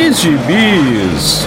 de Gibis.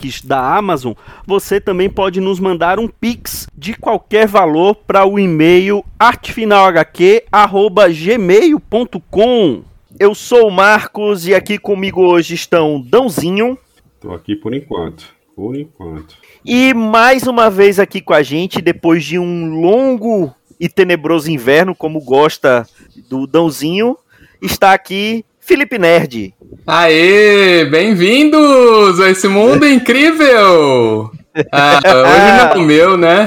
links da Amazon, você também pode nos mandar um pix de qualquer valor para o e-mail artefinalhq@gmail.com. Eu sou o Marcos e aqui comigo hoje estão Dãozinho. Estou aqui por enquanto. Por enquanto. E mais uma vez aqui com a gente, depois de um longo e tenebroso inverno, como gosta do Dãozinho, está aqui Felipe Nerd. Aê, bem-vindos a esse mundo incrível! Ah, hoje não é o meu, né?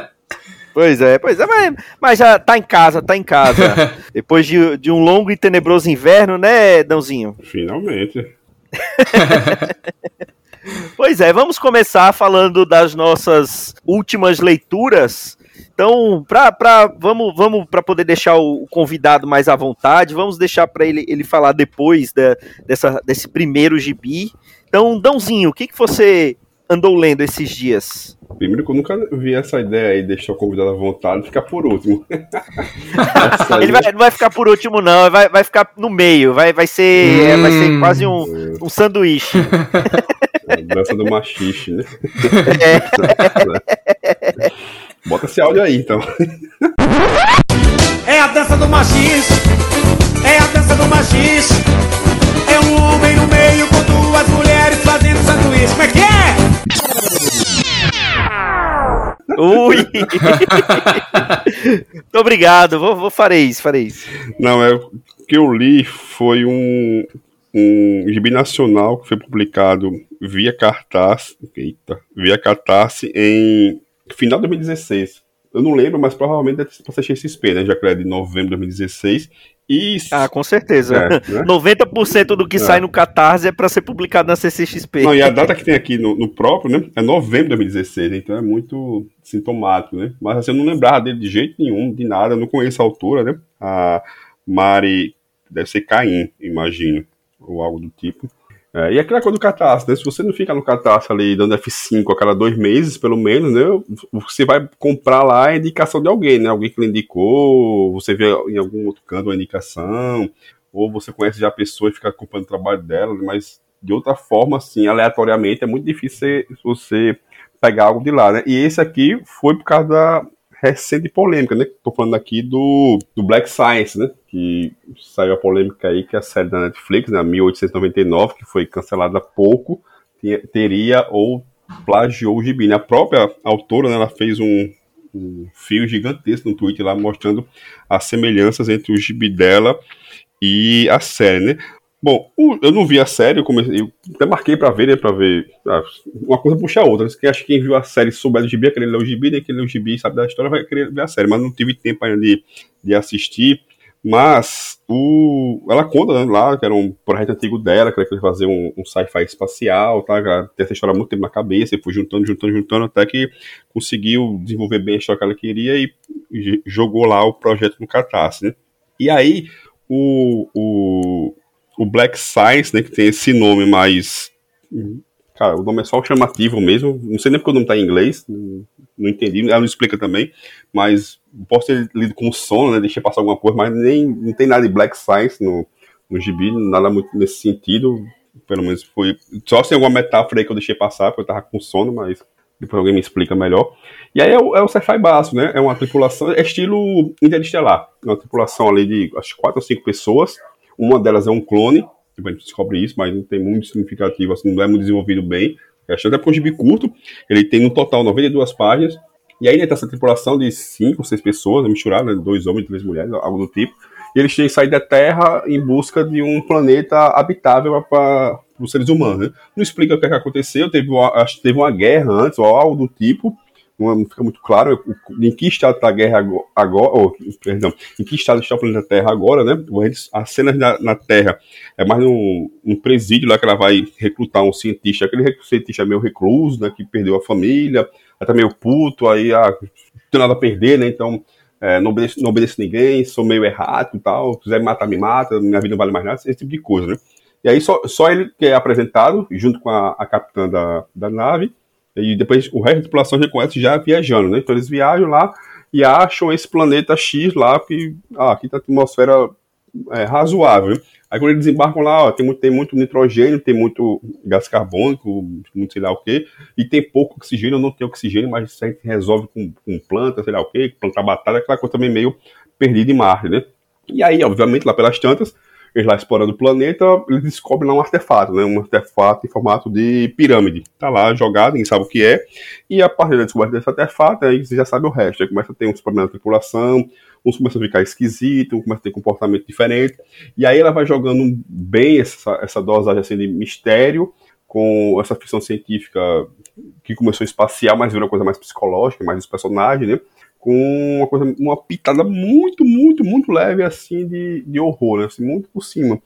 Pois é, pois é, mas, mas, já tá em casa, tá em casa. Depois de, de um longo e tenebroso inverno, né, Dãozinho? Finalmente. pois é, vamos começar falando das nossas últimas leituras então, pra, pra, vamos, vamos para poder deixar o convidado mais à vontade, vamos deixar para ele, ele falar depois da, dessa, desse primeiro gibi. Então, Dãozinho, o que, que você andou lendo esses dias? Primeiro que eu nunca vi essa ideia aí, deixar o convidado à vontade e ficar por último. ele vai, não vai ficar por último, não, vai, vai ficar no meio, vai, vai, ser, hum. vai ser quase um, um sanduíche. É, dança do machixe, né? É. Bota esse áudio aí, então. É a dança do machis, é a dança do machis. É um homem no meio com duas mulheres fazendo sanduíche. Como é que é? Ui! Muito obrigado, vou, vou, farei isso, farei isso. Não, é o que eu li foi um, um gibi nacional que foi publicado via cartaz, eita, via cartaz em final de 2016. Eu não lembro, mas provavelmente deve ser pra CXP, né? Já que é de novembro de 2016. E... Ah, com certeza. É, né? 90% do que é. sai no Catarse é para ser publicado na CCXP. Não, e a data que tem aqui no, no, próprio, né? É novembro de 2016, então é muito sintomático, né? Mas assim, eu não lembrava dele de jeito nenhum, de nada. Eu não conheço a autora, né? A Mari. Deve ser Caim, imagino. Ou algo do tipo. É, e aquela coisa do catarse, né? Se você não fica no catarse ali dando F5 a cada dois meses, pelo menos, né? Você vai comprar lá a indicação de alguém, né? Alguém que lhe indicou, você vê em algum outro canto uma indicação, ou você conhece já a pessoa e fica acompanhando o trabalho dela, mas de outra forma, assim, aleatoriamente, é muito difícil você pegar algo de lá, né? E esse aqui foi por causa da, recente polêmica, né? Tô falando aqui do, do Black Science, né? Que saiu a polêmica aí que a série da Netflix, né, 1899, que foi cancelada há pouco, teria ou plagiou o gibi. Né? A própria autora, né, ela fez um, um fio gigantesco no Twitter lá mostrando as semelhanças entre o gibi dela e a série, né? Bom, eu não vi a série, eu, comecei, eu até marquei pra ver, né, pra ver. Ah, uma coisa puxa a outra. Que acho que quem viu a série souber do gibi, é querer ler o gibi, né? Quem lê o gibi sabe da história, vai querer ver a série. Mas não tive tempo ainda de, de assistir. Mas o, ela conta né, lá que era um projeto antigo dela, que ela queria fazer um, um sci-fi espacial, tá? Ela tem essa história há muito tempo na cabeça, e foi juntando, juntando, juntando, até que conseguiu desenvolver bem a história que ela queria e jogou lá o projeto no Catarse, né? E aí, o, o, o Black Science, né, que tem esse nome mais. Cara, o nome é só chamativo mesmo. Não sei nem porque o nome tá em inglês. Não entendi. Ela não explica também. Mas posso ter lido com sono, né? Deixei passar alguma coisa, mas nem não tem nada de Black Science no, no gibi, nada muito nesse sentido. Pelo menos foi. Só se tem alguma metáfora aí que eu deixei passar, porque eu tava com sono, mas depois alguém me explica melhor. E aí é o, é o Sci-Fi básico, né? É uma tripulação, é estilo interestelar. É uma tripulação ali de acho quatro ou cinco pessoas. Uma delas é um clone, tipo, a gente descobre isso, mas não tem muito significativo, assim, não é muito desenvolvido bem. Acho até porque é um gibi curto, ele tem no total 92 páginas. E aí né, tem essa tripulação de cinco, seis pessoas, misturada, né, dois homens três mulheres, algo do tipo. E eles têm que sair da Terra em busca de um planeta habitável para os seres humanos. Né? Não explica o que, é que aconteceu, teve uma, acho que teve uma guerra antes, ou algo do tipo. Não fica muito claro em que estado está a guerra agora, ou, perdão, em que estado está o planeta Terra agora, né? As cenas na, na Terra é mais num, num presídio lá que ela vai recrutar um cientista, aquele cientista meio recluso, né? Que perdeu a família, tá meio puto, aí ah, não tem nada a perder, né? Então é, não, obedeço, não obedeço ninguém, sou meio errado e tal, se quiser me matar, me mata, minha vida não vale mais nada, esse tipo de coisa, né? E aí só, só ele que é apresentado, junto com a, a capitã da, da nave, e depois o resto da tripulação reconhece já viajando, né? Então eles viajam lá e acham esse planeta X lá, que ah, aqui tá a atmosfera é, razoável, né? Aí quando eles desembarcam lá, ó, tem, muito, tem muito nitrogênio, tem muito gás carbônico, muito sei lá o quê, e tem pouco oxigênio, não tem oxigênio, mas isso aí resolve com, com planta, sei lá o quê, plantar batata, aquela coisa também meio perdida em Marte, né? E aí, obviamente, lá pelas tantas, eles lá explorando o planeta, eles descobrem lá um artefato, né? Um artefato em formato de pirâmide. Tá lá jogado, ninguém sabe o que é. E a partir da descoberta desse artefato, aí você já sabe o resto. Aí começa a ter uns problemas na tripulação, uns começam a ficar esquisitos, uns começam a ter comportamento diferente. E aí ela vai jogando bem essa, essa dosagem assim, de mistério com essa ficção científica que começou espacial, mas virou uma coisa mais psicológica, mais dos personagens, né? Com uma coisa, uma pitada muito, muito, muito leve assim de, de horror, né? Assim, muito por cima.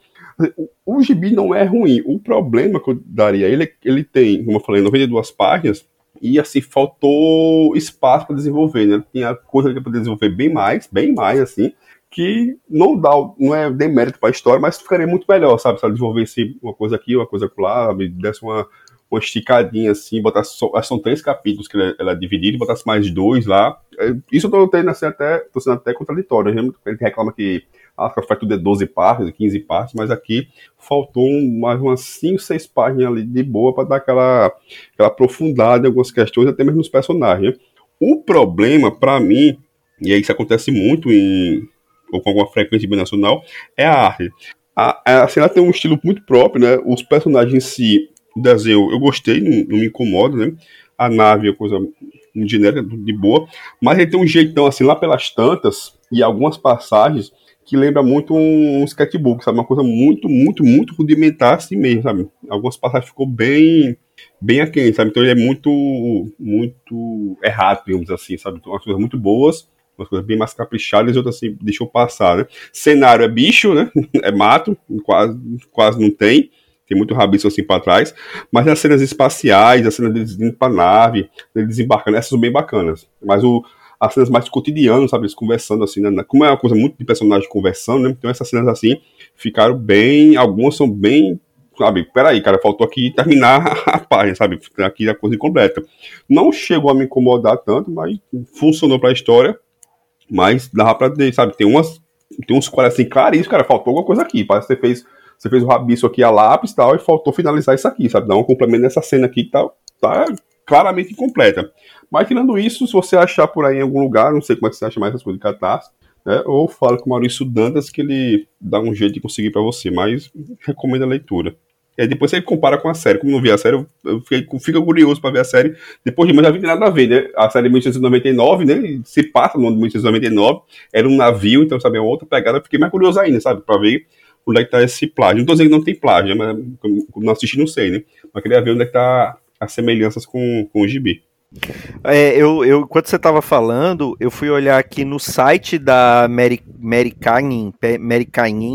O, o gibi não é ruim. O problema que eu daria ele, ele tem, como eu falei, 92 páginas, e assim, faltou espaço para desenvolver, né? Tinha coisa poder desenvolver bem mais, bem mais, assim, que não dá, não é demérito para a história, mas ficaria muito melhor, sabe? Se ela desenvolvesse uma coisa aqui, uma coisa lá, desse uma, uma esticadinha assim, botasse só, são três capítulos que ela, ela é dividida, botasse mais dois lá. É, isso eu tô tendo assim, até, tô sendo até contraditório. Né? A gente reclama que ah, faz tudo de 12 partes, 15 partes, mas aqui faltou mais umas 5, 6 páginas ali de boa para dar aquela, aquela aprofundada em algumas questões, até mesmo nos personagens. Né? O problema, para mim, e aí isso acontece muito em, ou com alguma frequência binacional, é a arte. A, a cena tem um estilo muito próprio, né? Os personagens em si, desenho, eu gostei, não, não me incomoda, né? A nave é coisa genérica, de boa, mas ele tem um jeitão assim, lá pelas tantas, e algumas passagens que lembra muito um, sketchbook, sabe? Uma coisa muito, muito, muito rudimentar assim mesmo, sabe? Algumas passagens ficou bem bem aquém, sabe? Então ele é muito muito errado, digamos assim, sabe? Então, umas coisas muito boas, umas coisas bem mais caprichadas e outras assim, deixou passar, né? Cenário é bicho, né? É mato, quase, quase não tem. Tem muito rabiço assim para trás, mas as cenas espaciais, as cenas deles indo pra nave, deles desembarcando, essas são bem bacanas. Mas o, as cenas mais cotidianas, sabe? Eles conversando assim, né? Como é uma coisa muito de personagem conversando, né? Então essas cenas assim ficaram bem. Algumas são bem. Sabe, peraí, cara, faltou aqui terminar a página, sabe? Aqui a coisa incompleta. Não chegou a me incomodar tanto, mas funcionou pra história. Mas dava pra sabe? Tem umas. Tem uns quadros assim, claríssimos, cara, faltou alguma coisa aqui. Parece que você fez. Você fez o rabiço aqui a lápis e tal, e faltou finalizar isso aqui, sabe? Dar um complemento nessa cena aqui que tá, tá claramente incompleta. Mas tirando isso, se você achar por aí em algum lugar, não sei como é que você acha mais essas coisas de catarse, né, ou fala com o Maurício Dantas que ele dá um jeito de conseguir para você, mas recomendo a leitura. E aí depois você compara com a série. Como não vi a série, eu, eu fiquei, fico curioso para ver a série. Depois de, mas já vi nada a ver, né? A série de 1899, né? Se passa no ano de 1899, era um navio, então, sabe, é outra pegada. Fiquei mais curioso ainda, sabe? Para ver onde é que tá esse plágio. Não tô dizendo que não tem plágio, mas como não assisti, não sei, né? Mas queria ver onde é que tá as semelhanças com, com o gibi. É, eu, eu, enquanto você estava falando, eu fui olhar aqui no site da Mary, Mary Mary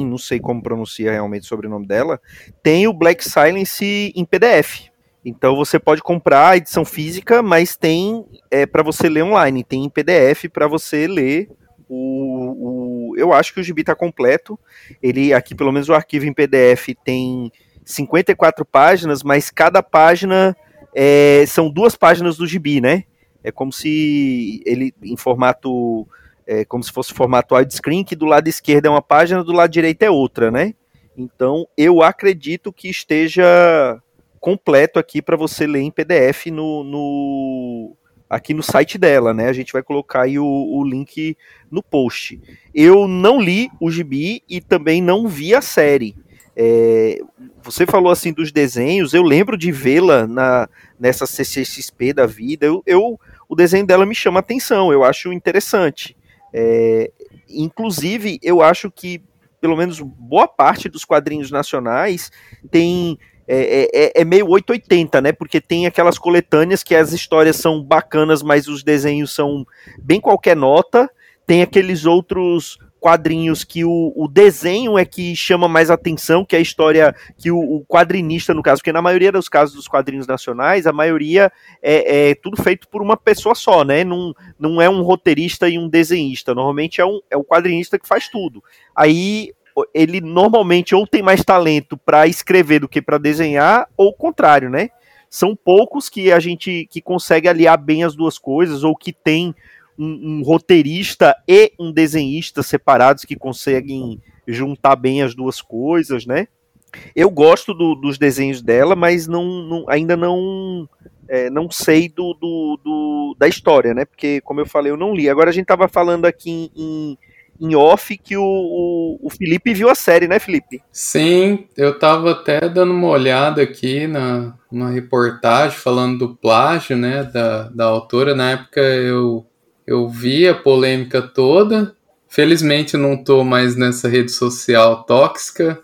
não sei como pronuncia realmente o sobrenome dela, tem o Black Silence em PDF. Então você pode comprar a edição física, mas tem é, para você ler online, tem em PDF para você ler o, o, Eu acho que o gibi está completo. Ele aqui, pelo menos o arquivo em PDF tem 54 páginas, mas cada página é, são duas páginas do gibi, né? É como se ele em formato, é, como se fosse formato widescreen, que do lado esquerdo é uma página, do lado direito é outra, né? Então, eu acredito que esteja completo aqui para você ler em PDF no, no, aqui no site dela, né? A gente vai colocar aí o, o, link no post. Eu não li o gibi e também não vi a série. É, você falou assim dos desenhos, eu lembro de vê-la na nessa CCXP da vida. Eu, eu, o desenho dela me chama atenção, eu acho interessante. É, inclusive, eu acho que pelo menos boa parte dos quadrinhos nacionais tem é, é, é, é meio 880, né? Porque tem aquelas coletâneas que as histórias são bacanas, mas os desenhos são bem qualquer nota. Tem aqueles outros quadrinhos que o, o desenho é que chama mais atenção, que é a história que o, o, quadrinista, no caso, porque na maioria dos casos dos quadrinhos nacionais, a maioria é, é tudo feito por uma pessoa só, né? Não, não é um roteirista e um desenhista. Normalmente é, um, é o quadrinista que faz tudo. Aí ele normalmente ou tem mais talento para escrever do que para desenhar, ou o contrário, né? São poucos que a gente que consegue aliar bem as duas coisas, ou que tem um, um roteirista e um desenhista separados que conseguem juntar bem as duas coisas, né? Eu gosto do, dos desenhos dela, mas não, não ainda não é, não sei do, do, do, da história, né? Porque, como eu falei, eu não li. Agora a gente estava falando aqui em, em off que o, o, o, Felipe viu a série, né, Felipe? Sim, eu tava até dando uma olhada aqui na, na reportagem falando do plágio, né, da, da autora. Na época eu, eu vi a polêmica toda. Felizmente não tô mais nessa rede social tóxica,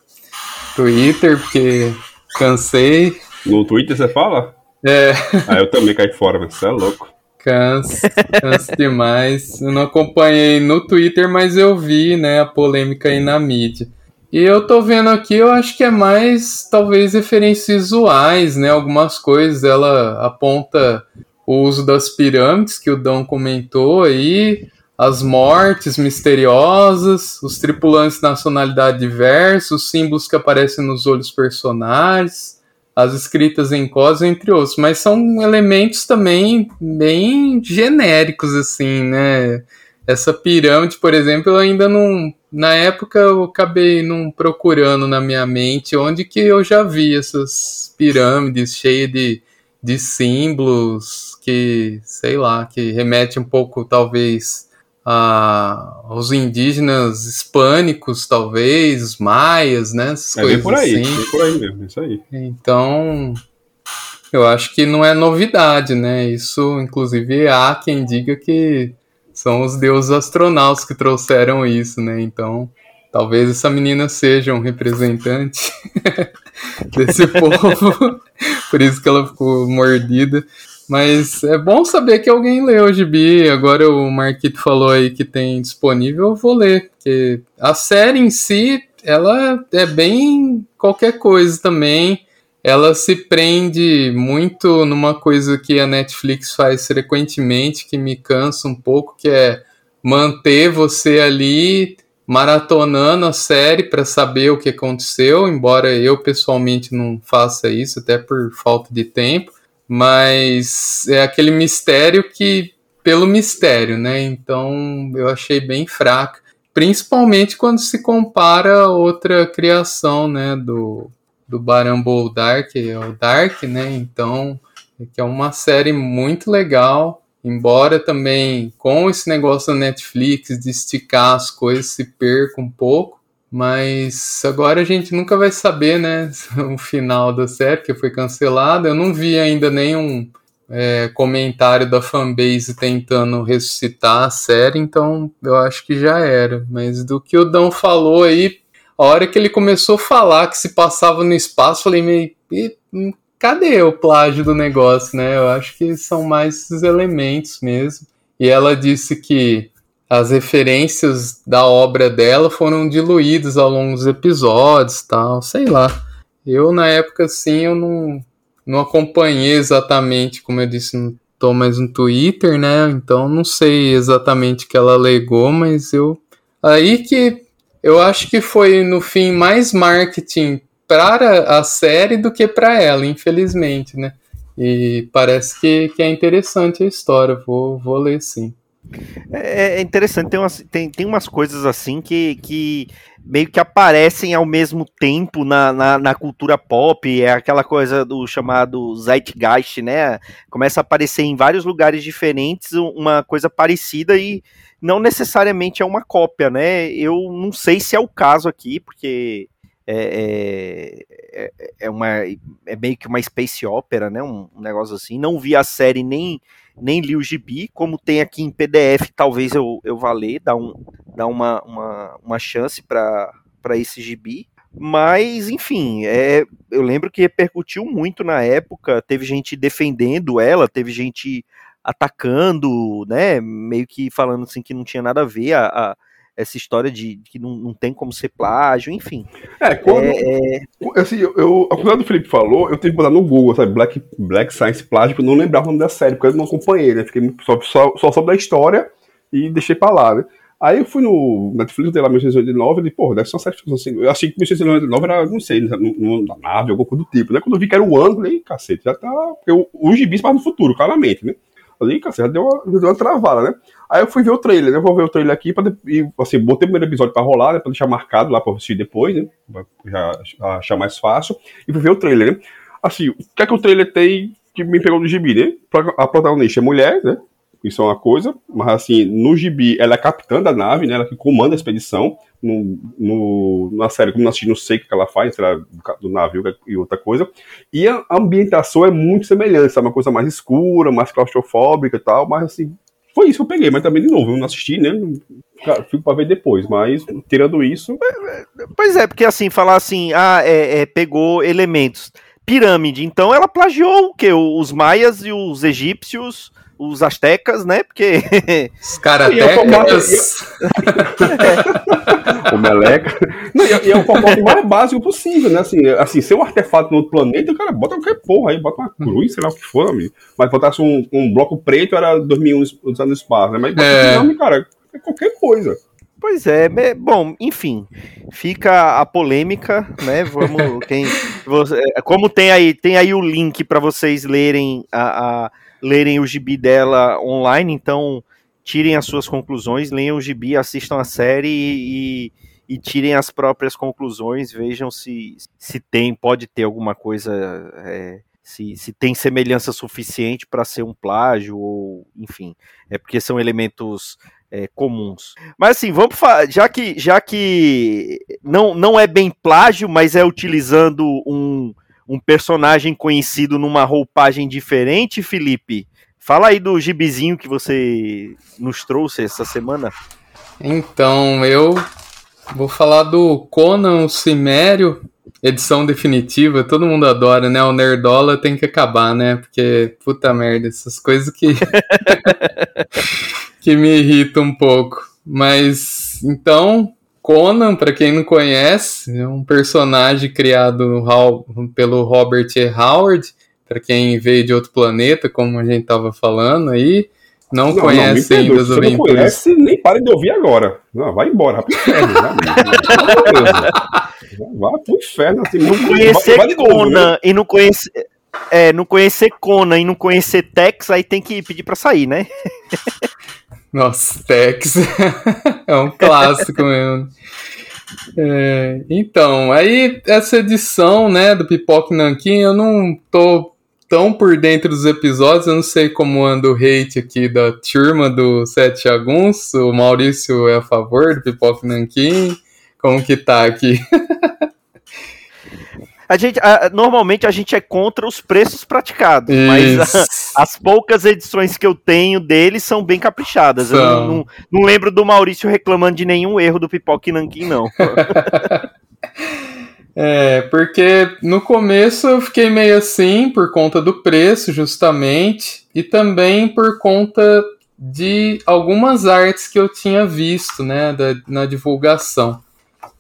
Twitter, porque cansei. No Twitter você fala? É. Ah, eu também caí fora, mas você é louco. Cansa, cansa demais. Eu não acompanhei no Twitter, mas eu vi, né, a polêmica aí na mídia. E eu tô vendo aqui, eu acho que é mais, talvez, referências visuais, né, algumas coisas. Ela aponta o uso das pirâmides, que o Dão comentou aí, as mortes misteriosas, os tripulantes de nacionalidade diversa, os símbolos que aparecem nos olhos personagens, as escritas em cos, entre outros, mas são elementos também bem genéricos, assim, né? Essa pirâmide, por exemplo, eu ainda não. Na época eu acabei não procurando na minha mente onde que eu já vi essas pirâmides cheias de, de símbolos que, sei lá, que remete um pouco, talvez, a, aos indígenas hispânicos, talvez, os maias, né? Essas é coisas por aí, assim. por aí mesmo, isso aí. Então, eu acho que não é novidade, né? Isso, inclusive, há quem diga que são os deuses astronautas que trouxeram isso, né? Então, talvez essa menina seja um representante desse povo, por isso que ela ficou mordida. Mas é bom saber que alguém leu o gibi. Agora o Marquito falou aí que tem disponível, eu vou ler. Porque a série em si, ela é bem qualquer coisa também. Ela se prende muito numa coisa que a Netflix faz frequentemente, que me cansa um pouco, que é manter você ali maratonando a série para saber o que aconteceu, embora eu pessoalmente não faça isso, até por falta de tempo mas é aquele mistério que pelo mistério, né? Então eu achei bem fraca, principalmente quando se compara a outra criação, né, do do Barambol Dark, é o Dark, né? Então, que é uma série muito legal, embora também com esse negócio da Netflix de esticar as coisas se perca um pouco, mas agora a gente nunca vai saber, né, o final da série, que foi cancelada. Eu não vi ainda nenhum é, comentário da fanbase tentando ressuscitar a série, então eu acho que já era. Mas do que o Dão falou aí, a hora que ele começou a falar que se passava no espaço, falei, meio, hum, cadê o plágio do negócio, né? Eu acho que são mais esses elementos mesmo. E ela disse que as referências da obra dela foram diluídas ao longo dos episódios, tal, sei lá. Eu na época assim eu não não acompanhei exatamente, como eu disse, não tô mais no Twitter, né? Então não sei exatamente o que ela alegou, mas eu aí que eu acho que foi no fim mais marketing para a série do que para ela, infelizmente, né? E parece que, que é interessante a história, vou, vou ler sim. É, é interessante, tem umas, tem, tem umas coisas assim que, que meio que aparecem ao mesmo tempo na, na, na, cultura pop, é aquela coisa do chamado Zeitgeist, né? Começa a aparecer em vários lugares diferentes uma coisa parecida e não necessariamente é uma cópia, né? Eu não sei se é o caso aqui, porque é, é, é, é uma, é meio que uma space opera, né? Um, um negócio assim. Não vi a série nem nem li o gibi, como tem aqui em PDF, talvez eu, eu vá ler, dar, um, dar uma, uma, uma chance para esse gibi. Mas, enfim, é, eu lembro que repercutiu muito na época, teve gente defendendo ela, teve gente atacando, né, meio que falando assim que não tinha nada a ver a, a essa história de que não, não tem como ser plágio, enfim. É, quando. É, é... Assim, eu, eu, apesar do Felipe falou, eu tenho que botar no Google, sabe? Black, Black Science Plágio, eu não lembrava o nome da série, porque eu não acompanhei, né? Fiquei só, só, só sobre a história e deixei pra lá, né? Aí eu fui no Netflix, dei lá 1989, e porra, deve ser uma série assim. Eu achei que 1989 era, não sei, na nave, alguma coisa do tipo, né? Quando eu vi que era o ano, eu falei, cacete, já tá. Porque o, o gibis para no futuro, claramente, né? Falei, cacete, já deu uma, já deu uma travada, né? Aí eu fui ver o trailer, né? Vou ver o trailer aqui pra, e, assim, botei o primeiro episódio pra rolar, né? Pra deixar marcado lá pra assistir depois, né? Pra já achar mais fácil. E fui ver o trailer, né? Assim, o que é que o trailer tem que me pegou no gibi, né? A protagonista é mulher, né? Isso é uma coisa, mas assim, no gibi ela é capitã da nave, né? Ela que comanda a expedição. No, no, na série, como não assisti, não sei o que ela faz, sei lá, do, navio e outra coisa. E a ambientação é muito semelhante, sabe? Uma coisa mais escura, mais claustrofóbica e tal, mas assim, foi isso que eu peguei, mas também de novo, eu não assisti, né? Fico pra ver depois, mas tirando isso. Pois é, porque assim, falar assim, ah, é, é pegou elementos. Pirâmide, então ela plagiou o quê? Os maias e os egípcios os astecas, né? Porque. Os karatecas. o meleca. Não, e, é o formato mais básico possível, né? Assim, assim, ser um artefato no outro planeta, o cara bota qualquer porra aí, bota uma cruz, sei lá o que for, amigo. Mas botasse um, um bloco preto, era 2001 usando espaço, né? Mas é. não, cara, é qualquer coisa. Pois é, bom, enfim, fica a polêmica, né? Vamos, quem, você, como tem aí, tem aí o link para vocês lerem a, a lerem o gibi dela online, então tirem as suas conclusões, leiam o gibi, assistam a série e, e, tirem as próprias conclusões, vejam se, se tem, pode ter alguma coisa, é, se, se tem semelhança suficiente para ser um plágio, ou enfim, é porque são elementos é, comuns. Mas assim, vamos já que já que não, não é bem plágio, mas é utilizando um, um personagem conhecido numa roupagem diferente, Felipe. Fala aí do gibizinho que você nos trouxe essa semana. Então, eu vou falar do Conan o Cimério, edição definitiva. Todo mundo adora, né? O Nerdola tem que acabar, né? Porque, puta merda, essas coisas que. que me irritam um pouco. Mas, então, Conan, para quem não conhece, é um personagem criado pelo Robert E. Howard, para quem veio de outro planeta, como a gente estava falando aí. Não, não conhece não, ainda as aventuras. Não conhece, nem pare de ouvir agora. Não, vai embora, vai pro inferno. vai pro inferno. Assim, não conhecer vai, vai Conan né? e não conhecer. É, não conhecer Conan e não conhecer Tex, aí tem que pedir para sair, né? Nossa, Tex é um clássico mesmo. É, então, aí essa edição, né, do Pipoque Nankin, eu não tô tão por dentro dos episódios, eu não sei como anda o hate aqui da turma do Sete Jagunços, o Maurício é a favor do Pipoque Nankin, como que tá aqui? a gente, a, normalmente a gente é contra os preços praticados, Isso. mas a, as poucas edições que eu tenho deles são bem caprichadas. Eu não, não, não, lembro do Maurício reclamando de nenhum erro do Pipoque Nankin, não. é, porque no começo eu fiquei meio assim por conta do preço, justamente, e também por conta de algumas artes que eu tinha visto, né, da, na divulgação.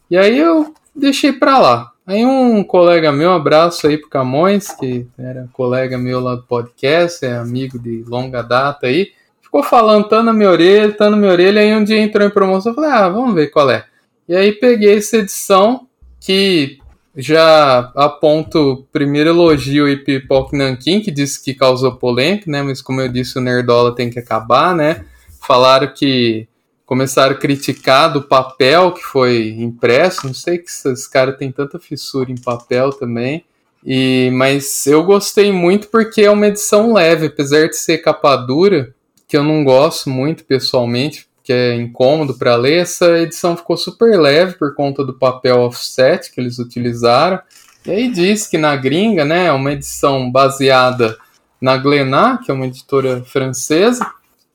E aí eu deixei para lá. Aí um colega meu, um abraço aí pro Camões, que era colega meu lá do podcast, é amigo de longa data aí, ficou falando, tá na minha orelha, tá na minha orelha, aí um dia entrou em promoção, eu falei, ah, vamos ver qual é. E aí peguei essa edição, que já aponto primeiro elogio e Pipoque Nankin, que disse que causou polêmica, né, mas como eu disse, o Nerdola tem que acabar, né, falaram que começaram a criticar do papel que foi impresso. Não sei que esses caras têm tanta fissura em papel também. E, mas eu gostei muito porque é uma edição leve, apesar de ser capa dura, que eu não gosto muito pessoalmente, que é incômodo para ler. Essa edição ficou super leve por conta do papel offset que eles utilizaram. E aí diz que na gringa, né, é uma edição baseada na Glénat, que é uma editora francesa,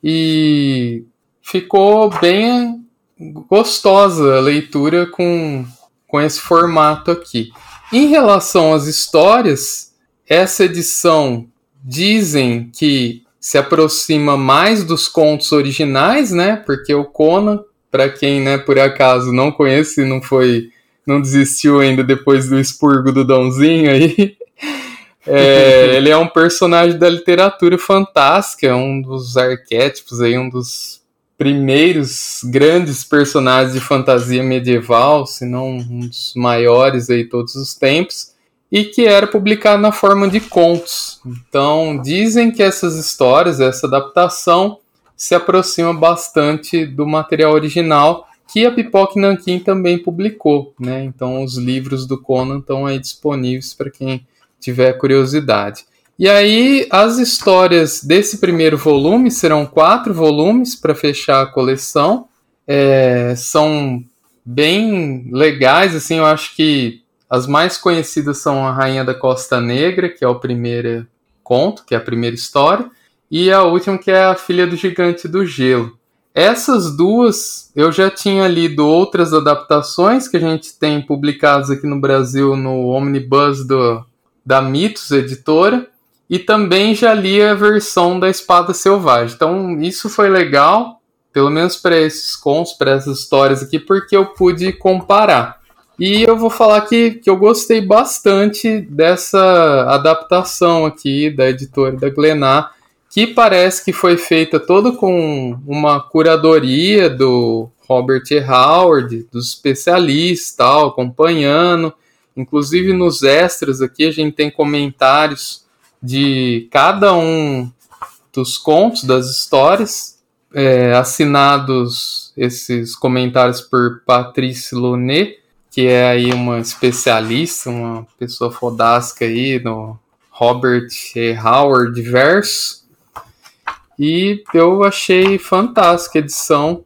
e ficou bem gostosa a leitura com, com esse formato aqui. Em relação às histórias, essa edição dizem que se aproxima mais dos contos originais, né? Porque o Conan, para quem, né, por acaso não conhece, não foi, não desistiu ainda depois do expurgo do Dãozinho aí. É, ele é um personagem da literatura fantástica, um dos arquétipos aí, um dos primeiros grandes personagens de fantasia medieval, se não um dos maiores aí todos os tempos e que era publicado na forma de contos. Então, dizem que essas histórias, essa adaptação, se aproxima bastante do material original que a Pipoca Nankin também publicou, né? Então, os livros do Conan estão aí disponíveis para quem tiver curiosidade. E aí, as histórias desse primeiro volume serão quatro volumes para fechar a coleção. É, são bem legais, assim, eu acho que as mais conhecidas são A Rainha da Costa Negra, que é o primeiro conto, que é a primeira história, e a última, que é A Filha do Gigante do Gelo. Essas duas eu já tinha lido outras adaptações que a gente tem publicadas aqui no Brasil no Omnibus do, da Mitos Editora, e também já li a versão da Espada Selvagem. Então isso foi legal, pelo menos para esses contos, para essas histórias aqui, porque eu pude comparar. E eu vou falar que, que eu gostei bastante dessa adaptação aqui da editora da Glenar, que parece que foi feita toda com uma curadoria do Robert E. Howard, dos especialistas, tal, acompanhando. Inclusive nos extras aqui a gente tem comentários de cada um dos contos, das histórias, é, assinados esses comentários por Patrice Lonet que é aí uma especialista, uma pessoa fodástica aí no Robert E. Howard verso. E eu achei fantástica a edição.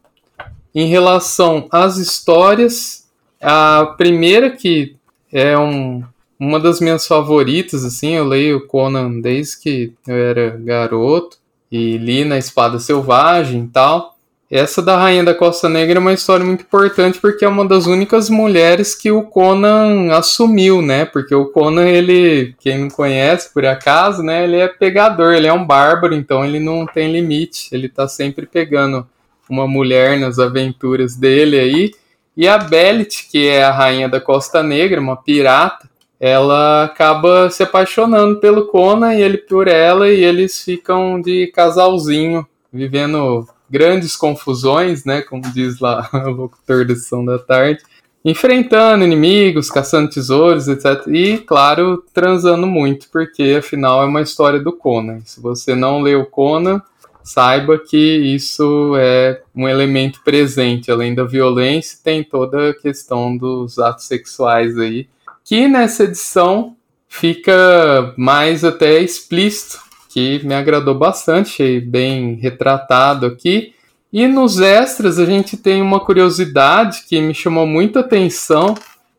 Em relação às histórias, a primeira que é um, uma das minhas favoritas, assim, eu leio Conan desde que eu era garoto e li na Espada Selvagem e tal. Essa da Rainha da Costa Negra é uma história muito importante porque é uma das únicas mulheres que o Conan assumiu, né? Porque o Conan, ele, quem não conhece por acaso, né? Ele é pegador, ele é um bárbaro, então ele não tem limite. Ele tá sempre pegando uma mulher nas aventuras dele aí. E a Belit, que é a Rainha da Costa Negra, uma pirata, ela acaba se apaixonando pelo Conan e ele por ela, e eles ficam de casalzinho, vivendo grandes confusões, né, como diz lá o locutor da sessão da tarde, enfrentando inimigos, caçando tesouros, etc. E, claro, transando muito, porque afinal é uma história do Conan. Se você não leu Conan, saiba que isso é um elemento presente. Além da violência, tem toda a questão dos atos sexuais aí, que nessa edição fica mais até explícito que me agradou bastante, bem retratado aqui. E nos extras a gente tem uma curiosidade que me chamou muita atenção,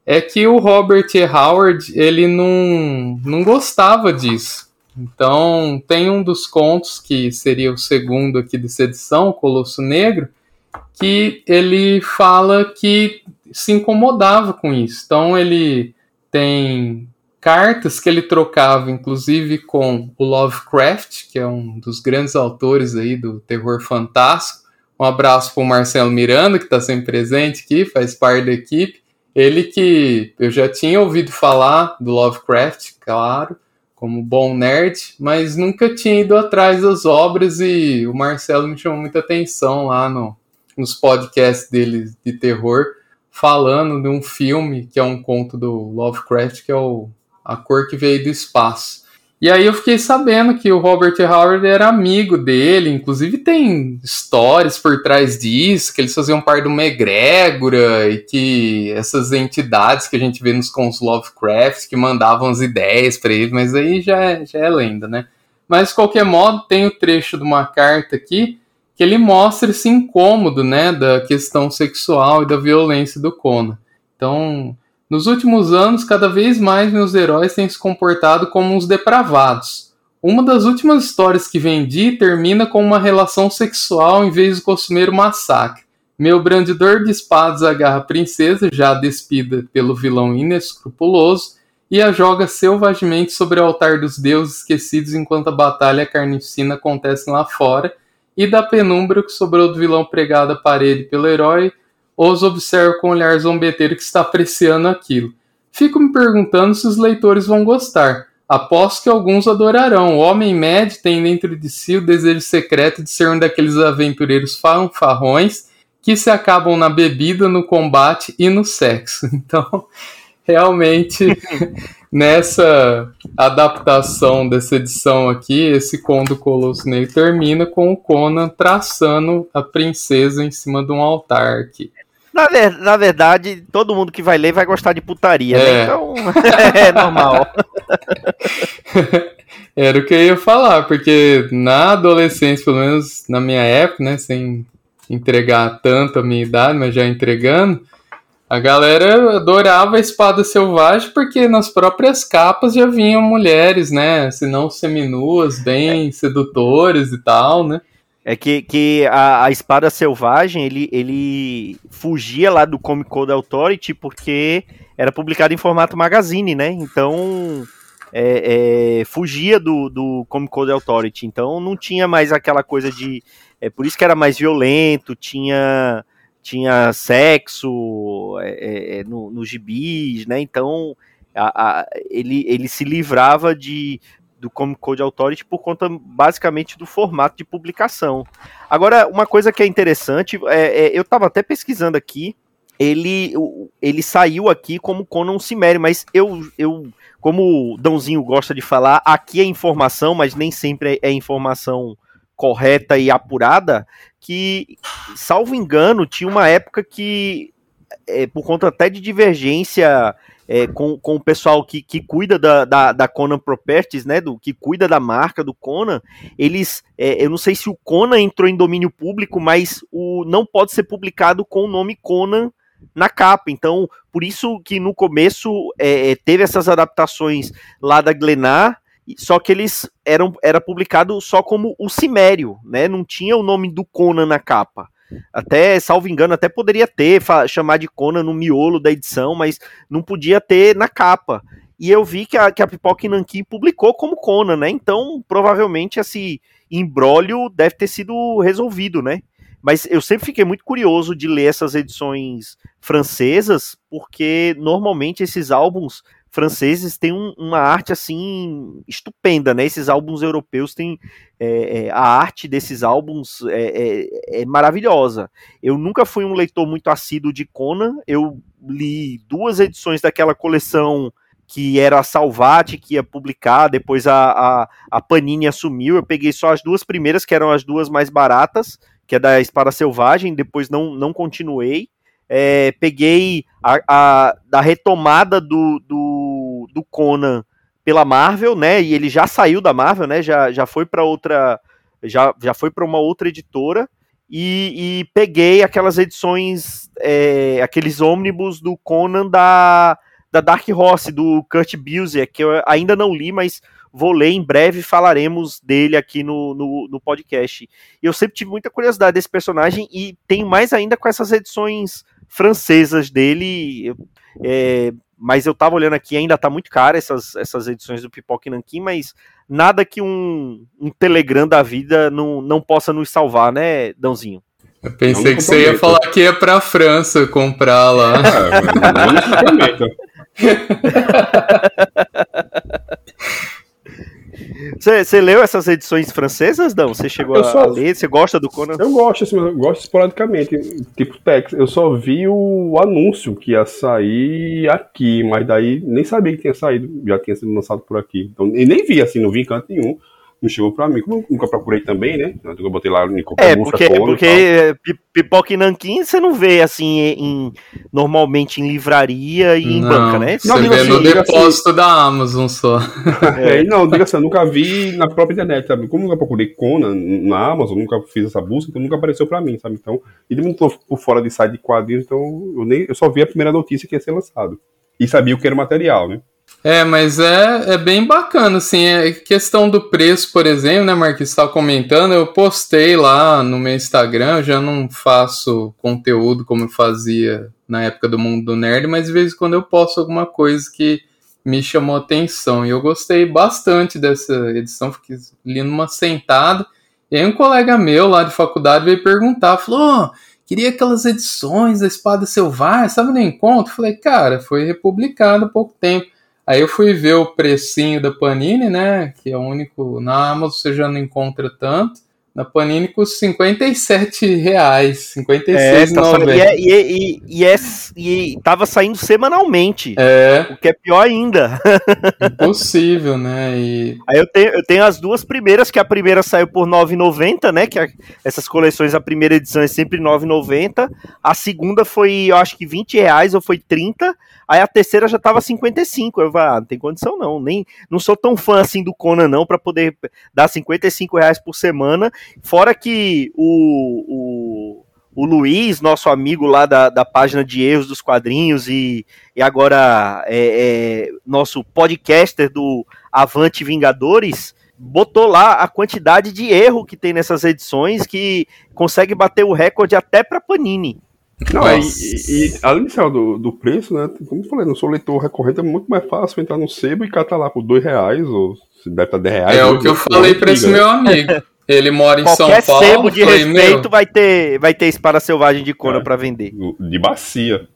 é que o Robert E. Howard, ele não, não gostava disso. Então, tem um dos contos, que seria o segundo aqui dessa edição, o Colosso Negro, que ele fala que se incomodava com isso. Então, ele tem cartas que ele trocava, inclusive com o Lovecraft, que é um dos grandes autores aí do terror fantástico. Um abraço para o Marcelo Miranda, que está sempre presente aqui, faz parte da equipe. Ele que eu já tinha ouvido falar do Lovecraft, claro, como bom nerd, mas nunca tinha ido atrás das obras e o Marcelo me chamou muita atenção lá no, nos podcasts dele de terror, falando de um filme que é um conto do Lovecraft, que é o a cor que veio do espaço. E aí eu fiquei sabendo que o Robert Howard era amigo dele, inclusive tem histórias por trás disso, que eles faziam parte de uma egrégora e que essas entidades que a gente vê nos cons Lovecraft que mandavam as ideias para ele, mas aí já é, já é lenda, né? Mas de qualquer modo, tem o trecho de uma carta aqui que ele mostra esse incômodo, né, da questão sexual e da violência do Conan. Então, nos últimos anos, cada vez mais meus heróis têm se comportado como uns depravados. Uma das últimas histórias que vendi termina com uma relação sexual em vez do costumeiro massacre. Meu brandidor de espadas agarra a princesa, já despida pelo vilão inescrupuloso, e a joga selvagemente sobre o altar dos deuses esquecidos enquanto a batalha carnificina acontece lá fora, e da penumbra que sobrou do vilão pregado à parede pelo herói os observa com um olhar zombeteiro que está apreciando aquilo. Fico me perguntando se os leitores vão gostar. Aposto que alguns adorarão. O homem médio tem dentro de si o desejo secreto de ser um daqueles aventureiros fanfarrões que se acabam na bebida, no combate e no sexo. Então, realmente, nessa adaptação dessa edição aqui, esse Conto Colosso Negro termina com o Conan traçando a princesa em cima de um altar aqui. Na, ver, na verdade, todo mundo que vai ler vai gostar de putaria, né? é. né? Então, é normal. Era o que eu ia falar, porque na adolescência, pelo menos na minha época, né, sem entregar tanto a minha idade, mas já entregando, a galera adorava a espada selvagem porque nas próprias capas já vinham mulheres, né? Se não seminuas, bem é. sedutoras e tal, né? É que, que a, a, espada selvagem, ele, ele fugia lá do Comic Code Authority porque era publicado em formato magazine, né? Então, é, é, fugia do, do Comic Code Authority. Então, não tinha mais aquela coisa de... É por isso que era mais violento, tinha, tinha sexo é, é, é no, no gibis, né? Então, a, a, ele, ele se livrava de do Comic Code Authority por conta basicamente do formato de publicação. Agora, uma coisa que é interessante, é, é eu estava até pesquisando aqui, ele, ele saiu aqui como Conan Cimério, mas eu, eu, como o Dãozinho gosta de falar, aqui é informação, mas nem sempre é, é informação correta e apurada, que, salvo engano, tinha uma época que, é, por conta até de divergência é, com, com o pessoal que, que cuida da, da, da, Conan Properties, né, do, que cuida da marca do Conan, eles, é, eu não sei se o Conan entrou em domínio público, mas o não pode ser publicado com o nome Conan na capa. Então, por isso que no começo é, é teve essas adaptações lá da Glenar, só que eles eram era publicado só como o Cimério, né? Não tinha o nome do Conan na capa. Até, salvo engano, até poderia ter, chamar de Conan no miolo da edição, mas não podia ter na capa. E eu vi que a, que a Pipoca Nankin publicou como Conan, né? Então, provavelmente esse imbróglio deve ter sido resolvido, né? Mas eu sempre fiquei muito curioso de ler essas edições francesas, porque normalmente esses álbuns franceses têm um, uma arte assim estupenda, né? Esses álbuns europeus têm é, é, a arte desses álbuns é, é, é, maravilhosa. Eu nunca fui um leitor muito assíduo de Conan. Eu li duas edições daquela coleção que era a Salvati que ia publicar, depois a, a, a Panini assumiu. Eu peguei só as duas primeiras, que eram as duas mais baratas, que é da Espada Selvagem. Depois não, não continuei. É, peguei a, a, da retomada do, do, do, Conan pela Marvel, né? E ele já saiu da Marvel, né? Já, já foi para outra, já, já foi para uma outra editora. E, e, peguei aquelas edições, é, aqueles ônibus do Conan da, da Dark Horse, do Kurt Busiek, que eu ainda não li, mas vou ler em breve falaremos dele aqui no, no, no podcast. Eu sempre tive muita curiosidade desse personagem e tenho mais ainda com essas edições francesas dele. É, mas eu tava olhando aqui, ainda tá muito caro essas, essas edições do Pipoca e Nanquim, mas nada que um, um Telegram da vida não, não possa nos salvar, né, Dãozinho? Eu pensei que você ia falar que ia pra França comprar lá. É, Você leu essas edições francesas, não? Você chegou Eu a, só- ler? Você gosta do Conan? Eu gosto, assim, eu gosto esporadicamente, tipo Tex. Eu só vi o anúncio que ia sair aqui, mas daí nem sabia que tinha saído, já tinha sido lançado por aqui. Então, e nem vi, assim, não vi em canto nenhum. Não chegou pra mim. Como eu nunca procurei também, né? Eu botei lá no É, porque, e porque é, pipoca e nanquim você não vê assim em, normalmente em livraria e em Não, banca, né? Você Não, vê assim, no assim- depósito da Amazon só. É, não, diga assim, eu nunca vi na própria internet, sabe? Como eu nunca procurei Conan na Amazon, nunca fiz essa busca, então nunca apareceu pra mim, sabe? Então, e de muito tô por fora de site de quadrinhos, então eu, nem, eu só vi a primeira notícia que ia ser lançado. E sabia o que era o material, né? É, mas é, é bem bacana, assim, é questão do preço, por exemplo, né, Marquinhos, estava comentando, eu postei lá no meu Instagram, eu já não faço conteúdo como eu fazia na época do Mundo do Nerd, mas de vez em quando eu posto alguma coisa que me chamou atenção, e eu gostei bastante dessa edição, fiquei li numa sentada, e aí um colega meu lá de faculdade veio perguntar, falou, "Ô, queria aquelas edições da Espada Selvagem, sabe no encontro? Falei, cara, foi republicado há pouco tempo. Aí eu fui ver o precinho da Panini, né? Que é o único. Na Amazon você já não encontra tanto. Na Panini custa 57 reais. É, tá saindo- 56,90. e, é, e, é- e, e, é- e tava saindo semanalmente, É, o que é pior ainda. impossível, né? E Aí eu tenho, eu tenho as duas primeiras, que a primeira saiu por R$ 9,90, né? Que a- essas coleções, a primeira edição é sempre R$ 9,90. A segunda foi, eu acho que 20 reais ou foi 30. Aí a terceira já tava 55. Eu falei, ah, não tem condição não. Nem, não sou tão fã assim do Conan, não, para poder dar 55 reais por semana. Fora que o. o o Luiz, nosso amigo lá da, da página de erros dos quadrinhos e, e agora é, é, nosso podcaster do Avante Vingadores, botou lá a quantidade de erro que tem nessas edições que consegue bater o recorde até para Panini. Não, é, e, e- e além de do, do preço, né? Como eu falei, não sou leitor recorrente, é muito mais fácil entrar no sebo e catar lá por dois reais, ou se deve estar 10 reais. é o que eu falei pra esse liga, né? meu amigo. Ele mora em São Qualquer Paulo. sebo de falei, respeito meu, vai ter vai ter espada selvagem de Conan É. para vender. De bacia.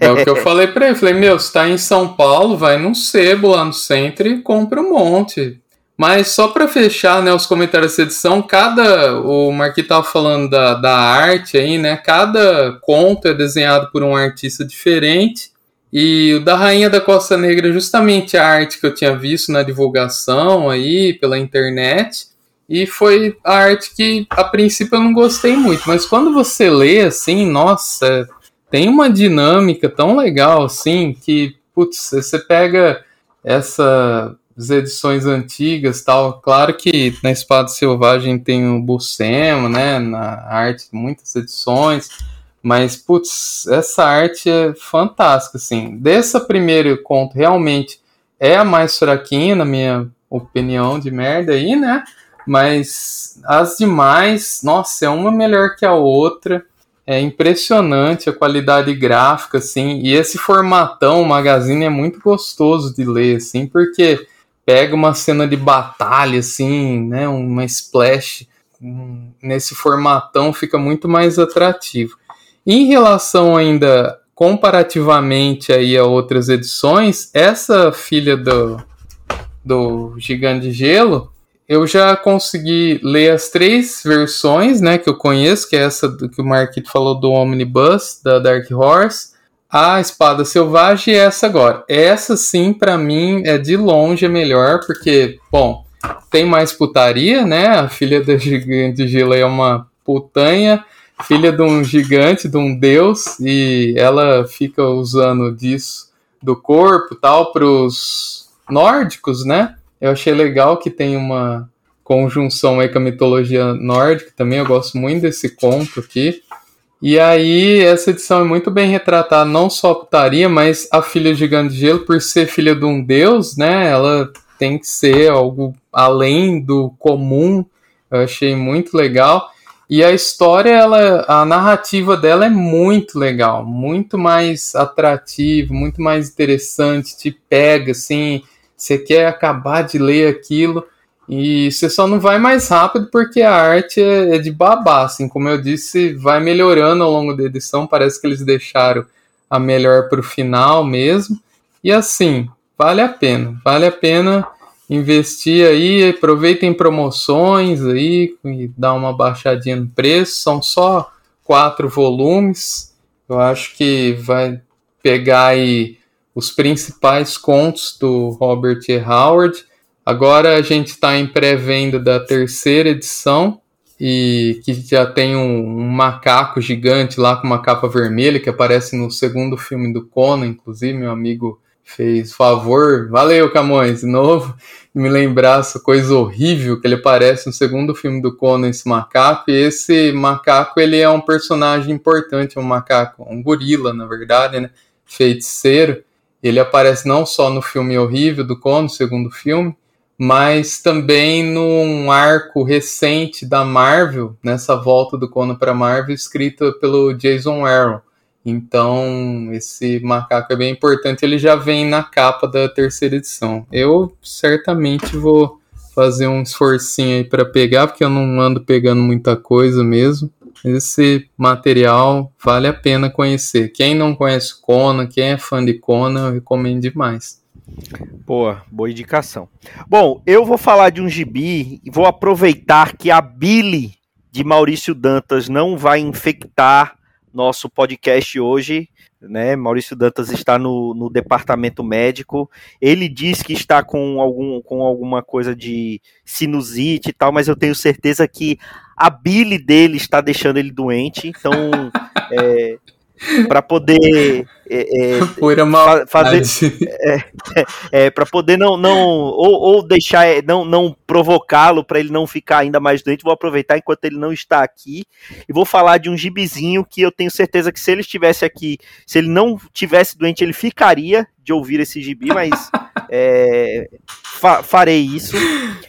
É o que eu falei pra ele. Falei, meu, você tá em São Paulo, vai num sebo lá no centro e compra um monte. Mas só pra fechar, né, os comentários dessa edição, cada. O Marquinhos tava falando da, da arte aí, né? Cada conto é desenhado por um artista diferente. E o da Rainha da Costa Negra justamente a arte que eu tinha visto na divulgação aí, pela internet. E foi a arte que, a princípio, eu não gostei muito. Mas quando você lê, assim, nossa, tem uma dinâmica tão legal assim que, putz, você pega essas edições antigas tal. Claro que na Espada Selvagem tem o Buscema, né? Na arte, muitas edições. Mas, putz, essa arte é fantástica, assim. Dessa primeiro conto, realmente é a mais fraquinha, na minha opinião de merda aí, né? Mas as demais, nossa, é uma melhor que a outra. É impressionante a qualidade gráfica, assim, e esse formatão, o magazine, é muito gostoso de ler, assim, porque pega uma cena de batalha, assim, né, uma splash, nesse formatão fica muito mais atrativo. Em relação ainda, comparativamente aí a outras edições, essa filha do, do Gigante de Gelo, eu já consegui ler as três versões, né, que eu conheço, que é essa do que o Marquito falou do Omnibus, da Dark Horse, a Espada Selvagem e essa agora. Essa sim, pra mim, é de longe a melhor, porque, bom, tem mais putaria, né? A filha da Gigante Gelo é uma putanha, filha de um gigante, de um deus, e ela fica usando disso do corpo tal pros nórdicos, né? Eu achei legal que tem uma conjunção aí com a mitologia nórdica também. Eu gosto muito desse conto aqui. E aí, essa edição é muito bem retratada, não só a putaria, mas a filha gigante de gelo, por ser filha de um deus, né? Ela tem que ser algo além do comum. Eu achei muito legal. E a história, ela, a narrativa dela é muito legal, muito mais atrativo, muito mais interessante, te pega assim, você quer acabar de ler aquilo e você só não vai mais rápido porque a arte é, é de babá, assim, como eu disse, vai melhorando ao longo da edição, parece que eles deixaram a melhor para o final mesmo. E assim, vale a pena, vale a pena. investir aí, aproveitem promoções aí e dá uma baixadinha no preço. São só quatro volumes. Eu acho que vai pegar aí os principais contos do Robert E. Howard. Agora a gente está em pré-venda da terceira edição e que já tem um, um, macaco gigante lá com uma capa vermelha que aparece no segundo filme do Conan, inclusive meu amigo fez favor, valeu Camões, de novo, me lembrar essa coisa horrível que ele aparece no segundo filme do Conan, esse macaco, e esse macaco ele é um personagem importante, um macaco, um gorila na verdade, né, feiticeiro, ele aparece não só no filme horrível do Conan, segundo filme, mas também num arco recente da Marvel, nessa volta do Conan para Marvel, escrita pelo Jason Aaron. Então, esse macaco é bem importante, ele já vem na capa da terceira edição. Eu certamente vou fazer um esforcinho aí para pegar, porque eu não ando pegando muita coisa mesmo. Esse material vale a pena conhecer. Quem não conhece Conan, quem é fã de Conan, eu recomendo demais. Boa, boa indicação. Bom, eu vou falar de um gibi e vou aproveitar que a Billy de Maurício Dantas não vai infectar nosso podcast hoje. Né? Maurício Dantas está no, no departamento médico. Ele diz que está com, algum, com alguma coisa de sinusite e tal, mas eu tenho certeza que a bile dele está deixando ele doente. Então, é, para poder é, é, fa fazer é, é, é para poder não não ou, ou deixar é, não não provocá-lo para ele não ficar ainda mais doente vou aproveitar enquanto ele não está aqui e vou falar de um gibizinho que eu tenho certeza que se ele estivesse aqui se ele não tivesse doente ele ficaria de ouvir esse gibi mas fa farei isso.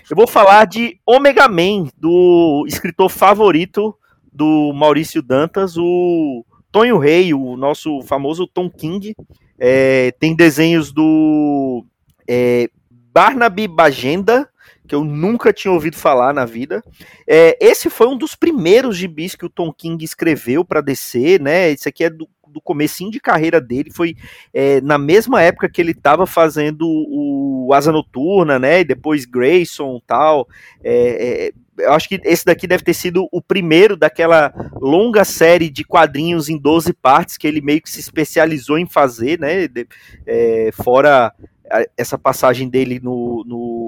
Eu vou falar de Omega Man do escritor favorito do Maurício Dantas o Tonho Rei, o nosso famoso Tom King, é, tem desenhos do é, Barnaby Bagenda, que eu nunca tinha ouvido falar na vida. É, esse foi um dos primeiros gibis que o Tom King escreveu para DC, né? Esse aqui é do, do comecinho de carreira dele, foi é, na mesma época que ele estava fazendo o Asa Noturna, né? E depois Grayson tal. É, é eu acho que esse daqui deve ter sido o primeiro daquela longa série de quadrinhos em 12 partes que ele meio que se especializou em fazer, né? É, fora essa passagem dele no, no,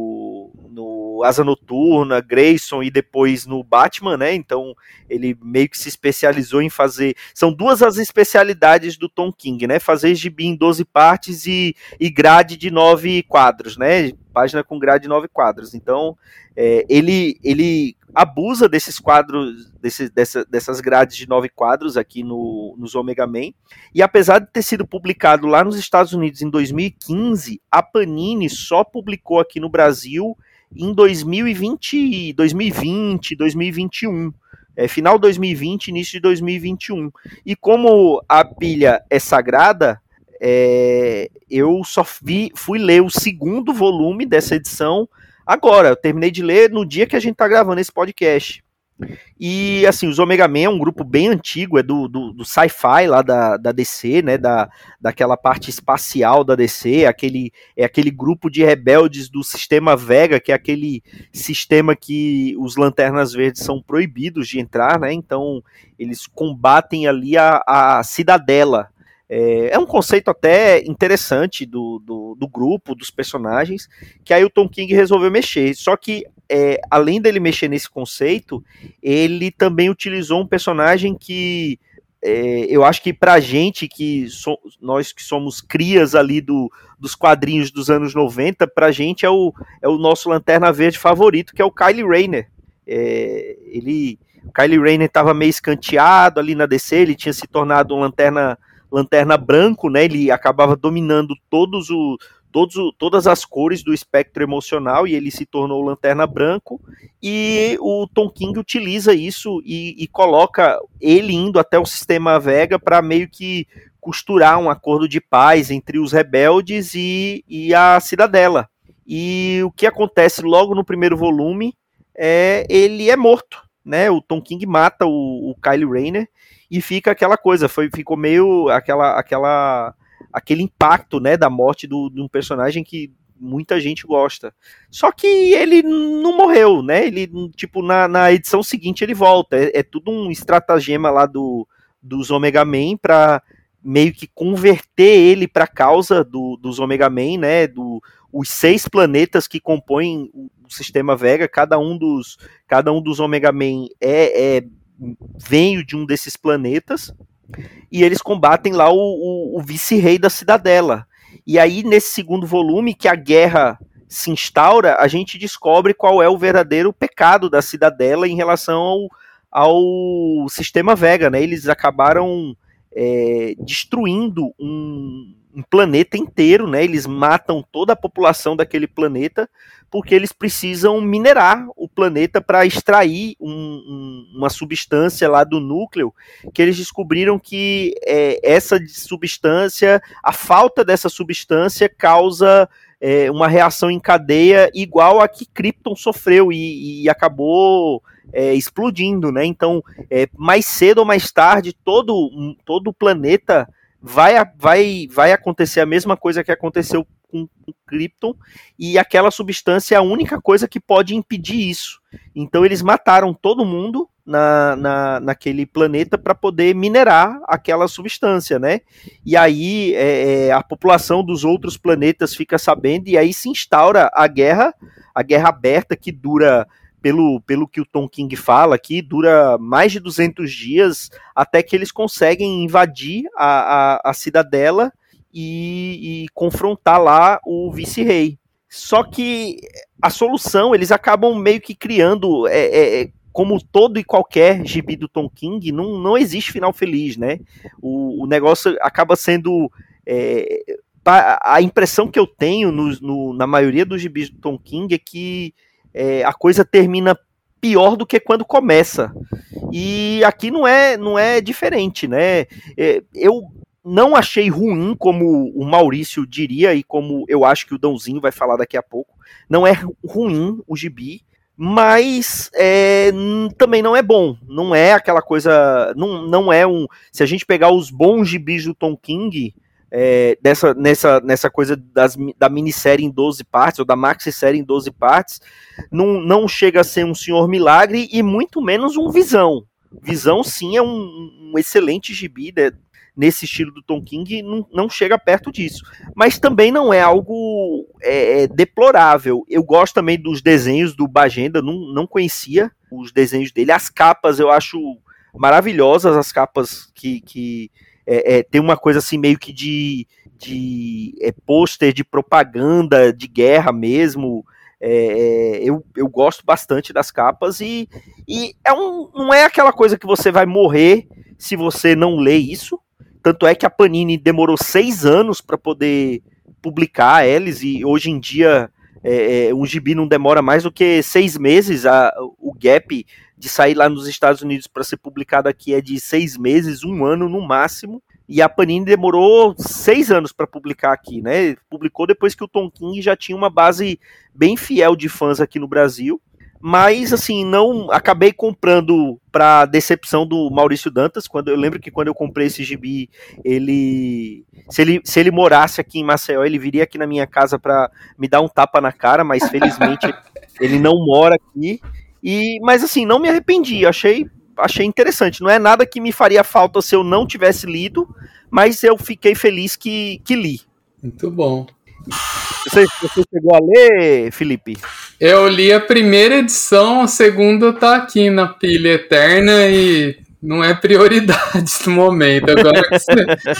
Asa Noturna, Grayson e depois no Batman, né? Então ele meio que se especializou em fazer. São duas as especialidades do Tom King, né? Fazer gibi em 12 partes e, e grade de 9 quadros, né? Página com grade de 9 quadros. Então é, ele, ele abusa desses quadros, desse, dessa, dessas grades de nove quadros aqui no, nos Omega Man. E apesar de ter sido publicado lá nos Estados Unidos em 2015, a Panini só publicou aqui no Brasil em 2020, 2020, 2021. É, final 2020, início de 2021. E como a pilha é sagrada, é, eu só vi, fui ler o segundo volume dessa edição Agora, eu terminei de ler no dia que a gente tá gravando esse podcast. E assim, os Omega Man é um grupo bem antigo, é do, do, do sci-fi lá da, da DC, né? Da, daquela parte espacial da DC, aquele, é aquele grupo de rebeldes do sistema Vega, que é aquele sistema que os lanternas verdes são proibidos de entrar, né? Então eles combatem ali a, a cidadela é, é, um conceito até interessante do, do, do, grupo, dos personagens, que aí o Tom King resolveu mexer. Só que, é, além dele mexer nesse conceito, ele também utilizou um personagem que é, eu acho que pra gente, que so, nós que somos crias ali do, dos quadrinhos dos anos 90, pra gente é o, é o nosso Lanterna Verde favorito, que é o Kylie Rayner. É, ele, o Kylie Rayner estava meio escanteado ali na DC, ele tinha se tornado um Lanterna Lanterna Branco, né? Ele acabava dominando todos o, todos todas as cores do espectro emocional e ele se tornou Lanterna Branco. E o Tom King utiliza isso e, e coloca ele indo até o sistema Vega para meio que costurar um acordo de paz entre os rebeldes e, e a cidadela. E o que acontece logo no primeiro volume é ele é morto, né? O Tom King mata o, o Kyle Rayner e fica aquela coisa, foi, ficou meio aquela, aquela, aquele impacto, né, da morte do, de um personagem que muita gente gosta. Só que ele não morreu, né? Ele, tipo, na, na edição seguinte ele volta. É, é tudo um estratagema lá do, dos Omega Man para meio que converter ele para causa do, dos Omega Man, né? Do, os seis planetas que compõem o, o sistema Vega, cada um dos, cada um dos Omega Man é, é veio de um desses planetas e eles combatem lá o, o, o vice-rei da cidadela. E aí, nesse segundo volume, que a guerra se instaura, a gente descobre qual é o verdadeiro pecado da cidadela em relação ao, ao sistema Vega, né? Eles acabaram é, destruindo um, um, planeta inteiro, né? Eles matam toda a população daquele planeta porque eles precisam minerar o planeta para extrair um, um, uma substância lá do núcleo que eles descobriram que é, essa substância, a falta dessa substância causa é, uma reação em cadeia igual a que Krypton sofreu e, e acabou é, explodindo, né? Então, é, mais cedo ou mais tarde, todo, todo o planeta vai, vai, vai acontecer a mesma coisa que aconteceu com, com Krypton, e aquela substância é a única coisa que pode impedir isso. Então, eles mataram todo mundo na, na, naquele planeta para poder minerar aquela substância, né? E aí é, é, a população dos outros planetas fica sabendo, e aí se instaura a guerra, a guerra aberta que dura pelo, pelo que o Tom King fala aqui, dura mais de 200 dias até que eles conseguem invadir a, a, a cidadela e, e confrontar lá o vice-rei. Só que a solução, eles acabam meio que criando, é, é, é, como todo e qualquer gibi do Tom King, não, não existe final feliz, né? O, o negócio acaba sendo. É, a impressão que eu tenho no, no, na maioria dos gibis do Tom King é que é, a coisa termina pior do que quando começa. E aqui não é, não é diferente, né? É, eu não achei ruim, como o Maurício diria, e como eu acho que o Dãozinho vai falar daqui a pouco. Não é ruim o gibi, mas é, também não é bom. Não é aquela coisa. Não, não é um. Se a gente pegar os bons gibis do Tom King, é, dessa, nessa, nessa coisa das, da minissérie em 12 partes, ou da maxi-série em 12 partes, não, não chega a ser um Senhor Milagre e muito menos um Visão. Visão, sim, é um, um excelente gibi né, nesse estilo do Tom King, não, não chega perto disso. Mas também não é algo é, é, deplorável. Eu gosto também dos desenhos do Bagenda, não, não conhecia os desenhos dele. As capas eu acho maravilhosas, as capas que, que é, é, tem uma coisa assim meio que de, de é, pôster de propaganda de guerra mesmo. É, é, eu, eu gosto bastante das capas e, e é um, não é aquela coisa que você vai morrer se você não lê isso. Tanto é que a Panini demorou seis anos para poder publicar eles e hoje em dia é, é, um gibi não demora mais do que seis meses. A, o gap de sair lá nos Estados Unidos para ser publicado aqui é de seis meses, um ano no máximo. E a Panini demorou seis anos para publicar aqui, né? Publicou depois que o Tom King já tinha uma base bem fiel de fãs aqui no Brasil. Mas assim, não acabei comprando para decepção do Maurício Dantas. Quando eu lembro que quando eu comprei esse gibi, ele se ele se ele morasse aqui em Maceió, ele viria aqui na minha casa para me dar um tapa na cara, mas felizmente ele não mora aqui. E, mas assim, não me arrependi, achei, achei interessante. Não é nada que me faria falta se eu não tivesse lido, mas eu fiquei feliz que, que li. Muito bom. Você, você chegou a ler, Felipe? Eu li a primeira edição, a segunda tá aqui na pilha eterna e não é prioridade no momento. Agora que você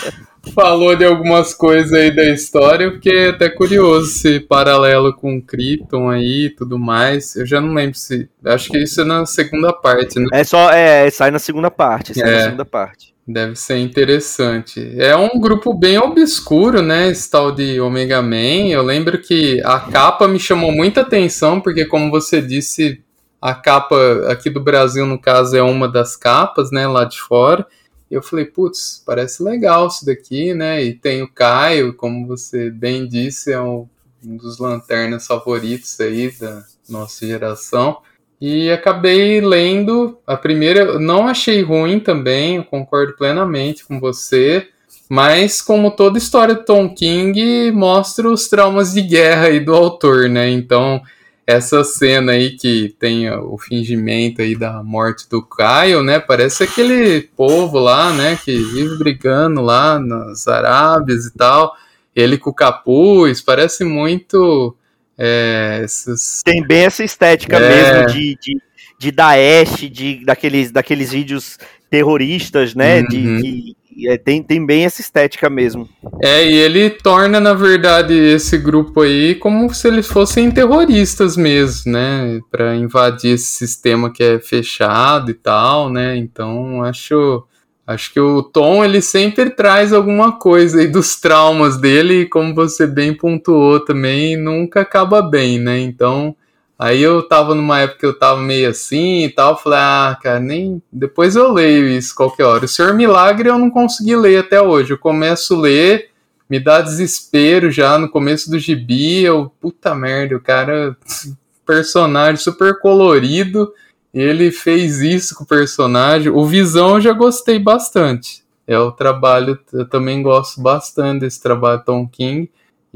falou de algumas coisas aí da história, eu fiquei até curioso esse paralelo com Krypton aí e tudo mais. Eu já não lembro se. Acho que isso é na segunda parte, né? É só. É, sai na segunda parte. Sai é, na segunda parte. Deve ser interessante. É um grupo bem obscuro, né? Esse tal de Omega Man. Eu lembro que a capa me chamou muita atenção, porque, como você disse, a capa aqui do Brasil, no caso, é uma das capas, né, lá de fora. E eu falei, putz, parece legal isso daqui, né? E tem o Caio, como você bem disse, é um, dos lanternas favoritos aí da nossa geração. E acabei lendo a primeira, não achei ruim também, eu concordo plenamente com você. Mas, como toda história do Tom King, mostra os traumas de guerra aí do autor, né? Então, essa cena aí que tem o fingimento aí da morte do Caio, né? Parece aquele povo lá, né? Que vive brigando lá nas Arábias e tal. Ele com o capuz, parece muito. É, esses... Tem bem essa estética É. mesmo de, de, de Daesh, de, daqueles, daqueles vídeos terroristas, né? De, Uhum. Que- é, tem, tem bem essa estética mesmo. É, e ele torna, na verdade, esse grupo aí como se eles fossem terroristas mesmo, né? Pra invadir esse sistema que é fechado e tal, né? Então, acho. Acho que o Tom, ele sempre traz alguma coisa aí dos traumas dele, e como você bem pontuou também, nunca acaba bem, né? Então, aí eu tava numa época que eu tava meio assim e tal, falei, ah, cara, nem. Depois eu leio isso qualquer hora. O Senhor Milagre eu não consegui ler até hoje. Eu começo a ler, me dá desespero já no começo do gibi, eu, puta merda, o cara, personagem super colorido, ele fez isso com o personagem. O Visão eu já gostei bastante. É o trabalho, eu também gosto bastante desse trabalho Tom King.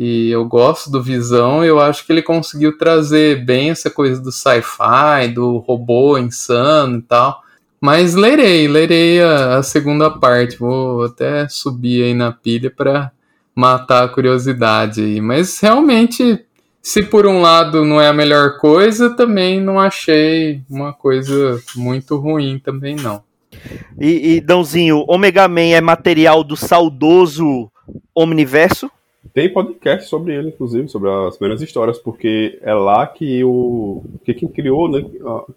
E eu gosto do Visão, eu acho que ele conseguiu trazer bem essa coisa do sci-fi, do robô insano e tal. Mas lerei, lerei a, a segunda parte. Vou até subir aí na pilha para matar a curiosidade aí. Mas realmente, se por um lado não é a melhor coisa, também não achei uma coisa muito ruim também não. E, e Dãozinho, Omega Man é material do saudoso Omniverso? Tem podcast sobre ele, inclusive, sobre as primeiras histórias, porque é lá que o. Que quem criou, né?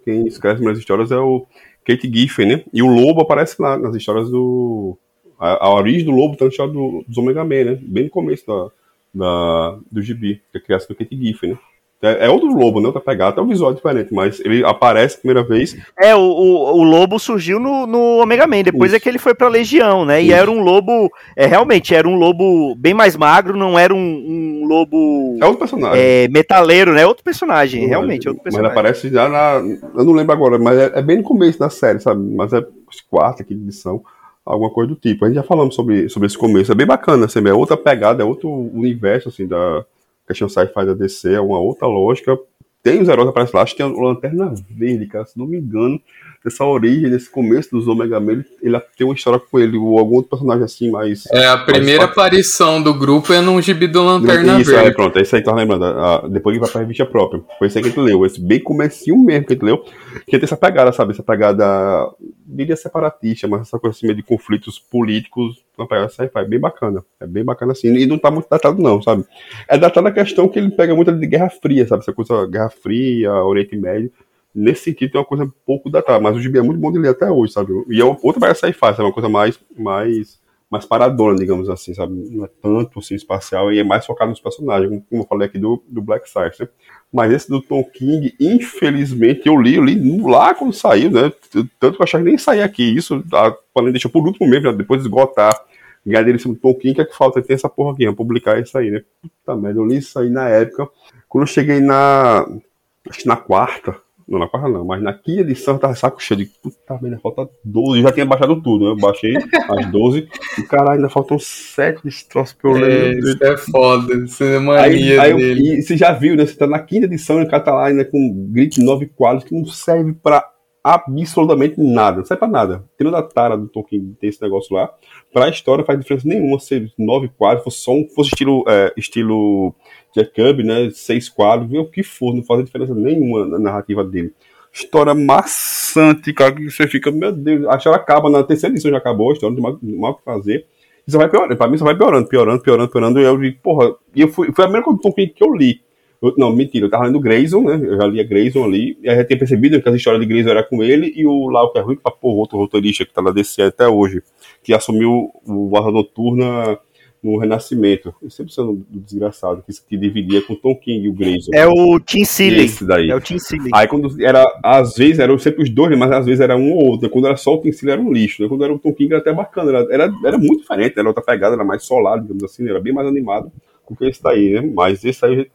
Quem escreve as primeiras histórias é o Kate Giffen, né? E o Lobo aparece lá nas histórias do. A, a origem do Lobo tá na história do, dos Omega Man, né? Bem no começo da, da, do gibi, que é a criação do Kate Giffen, né? É, é outro Lobo, né? Outra pegada, até o visual é diferente, mas ele aparece a primeira vez. É, o, o, o lobo surgiu no, no Omega Man, depois Isso. é que ele foi pra Legião, né? E Isso. era um lobo, é, realmente, era um lobo bem mais magro, não era um, um lobo É outro personagem. é, metaleiro, né? Outro personagem, realmente, é outro Mas ele personagem. aparece já na. Eu não lembro agora, mas é, é bem no começo da série, sabe? Mas é quarta, quinta edição, alguma coisa do tipo. A gente já falamos sobre, sobre esse começo. É bem bacana, assim, é outra pegada, é outro universo, assim, da questão sci-fi da DC, é uma outra lógica. Tem os heróis que aparecem lá, acho que tem a Lanterna Verde, cara, se não me engano, dessa origem, desse começo dos Omega Man, ele, ele tem uma história com ele, ou algum outro personagem assim, mais. É, a primeira aparição do grupo é num gibi do Lanterna isso, é, Verde. pronto, é isso aí que eu tava lembrando. ah, depois ele vai pra revista própria. Foi isso aí que a gente leu. Esse bem comecinho mesmo que a gente leu. Que tem essa pegada, sabe? Essa pegada, diria separatista, mas essa coisa assim, meio de conflitos políticos, uma pegada sci-fi. Bem bacana. É bem bacana assim. E não tá muito datado, não, sabe? É datado a questão que ele pega muito de Guerra Fria, sabe? Essa coisa Guerra Fria, Oriente Médio. Nesse sentido, tem uma coisa pouco datada, mas o gibi é muito bom de ler até hoje, sabe? E é outra pegada sci-fi, sabe? Uma coisa mais. mais mais paradona, digamos assim, sabe? Não é tanto assim espacial e é mais focado nos personagens, como- eu falei aqui do, do Black Science, né? Mas esse do Tom King, infelizmente, eu li, eu li lá quando saiu, né? Tanto que eu achava que nem saía aqui. Isso, a Panini deixou por último mesmo, né? depois de esgotar. Ganhar dele em do Tom King, que é que falta? Tem essa porra aqui, vamos publicar isso aí, né? Puta merda, eu li isso aí na época. Quando eu cheguei na. Acho que na quarta. Não, na quarta não, mas na quinta edição eu tava saco cheio de. Puta merda, falta 12. Eu já tinha baixado tudo, né? Eu baixei as 12. E caralho, ainda faltam 7 desse troço pra eu É, ler. isso é foda, isso é Aí, mania aí eu- dele. e você já viu, né? Você tá na quinta edição e o cara tá lá ainda com grid 9 quadros que não serve pra absolutamente nada. Não serve pra nada. Tirando a tara do Tolkien, tem esse negócio lá. Pra história faz diferença nenhuma ser 9 quadros, fosse só um, fosse estilo, é, estilo Kirby, né? 6 quadros, o que for, não faz diferença nenhuma na narrativa dele. História maçante, cara, que você fica, meu Deus, a história acaba na terceira edição, já acabou a história, não mais o que fazer. Só vai piorando, pra mim só vai piorando, piorando, piorando, piorando. E eu digo, porra, e eu fui, foi a primeira coisa que eu li. Eu- não, mentira, eu tava lendo Grayson, né? Eu já lia Grayson ali. E aí já tinha percebido que as histórias de Grayson era com ele e o Lau que é ruim, que porra, outro roteirista que tá na DC até hoje, que assumiu o Guarda Noturna no Renascimento. Eu sempre sendo do desgraçado, que, que dividia com o Tom King e o Grayson. É o Tim Seeley. Esse daí. É o Tim Seeley. Aí quando era, às vezes eram sempre os dois, né, mas às vezes era um ou outro. né? Quando era só o Tim Seeley era um lixo. Né? Quando era o Tom King era até bacana. Era, era, era muito diferente, era outra pegada, era mais solar, digamos assim, era bem mais animado. do que esse daí, né? Mas esse aí,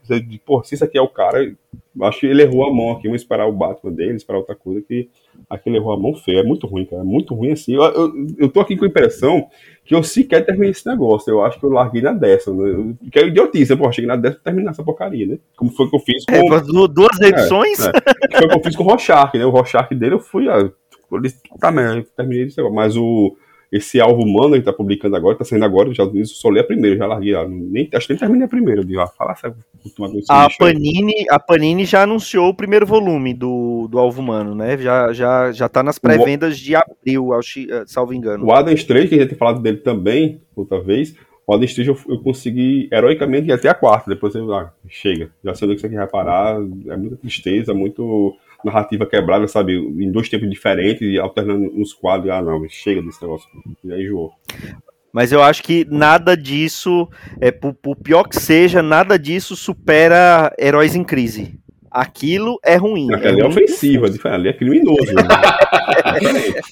pô, se isso aqui é o cara, acho que ele errou a mão aqui. Vamos esperar o Batman dele, esperar outra coisa que aquele errou a mão feia. É muito ruim, cara. É muito ruim assim. Eu, eu, eu tô aqui com a impressão que eu sequer terminei esse negócio. Eu acho que eu larguei na décima. Né? Que é idiotice? Pô, cheguei na décima terminar essa porcaria, né? Como foi que eu fiz com. É, duas edições? É, é. Foi o que eu fiz com o Rorschach, né? O Rorschach dele eu fui. Ó, tá, eu terminei esse negócio. Mas o esse alvo humano que tá publicando agora, tá saindo agora, já eu só li a primeira, já larguei, nem, acho que nem terminei a primeira, eu ah, fala essa a Panini, a Panini já anunciou o primeiro volume do, do alvo humano, né? Já, já, já tá nas pré-vendas de abril, ao, eh, salvo engano. O Adam Strange, que a gente tem falado dele também, outra vez, o Adam Strange eu, eu consegui heroicamente ir até a quarta, depois eu, ah, chega, já sei onde que você quer reparar, é muita tristeza, muito narrativa quebrada, sabe? Em dois tempos diferentes e alternando uns quadros. Ah, não, chega desse negócio. E aí enjoou. Mas eu acho que nada disso, é, por, por, pior que seja, nada disso supera Heróis em Crise. Aquilo é ruim. Aquela é, é ofensiva, ali é criminoso. Né?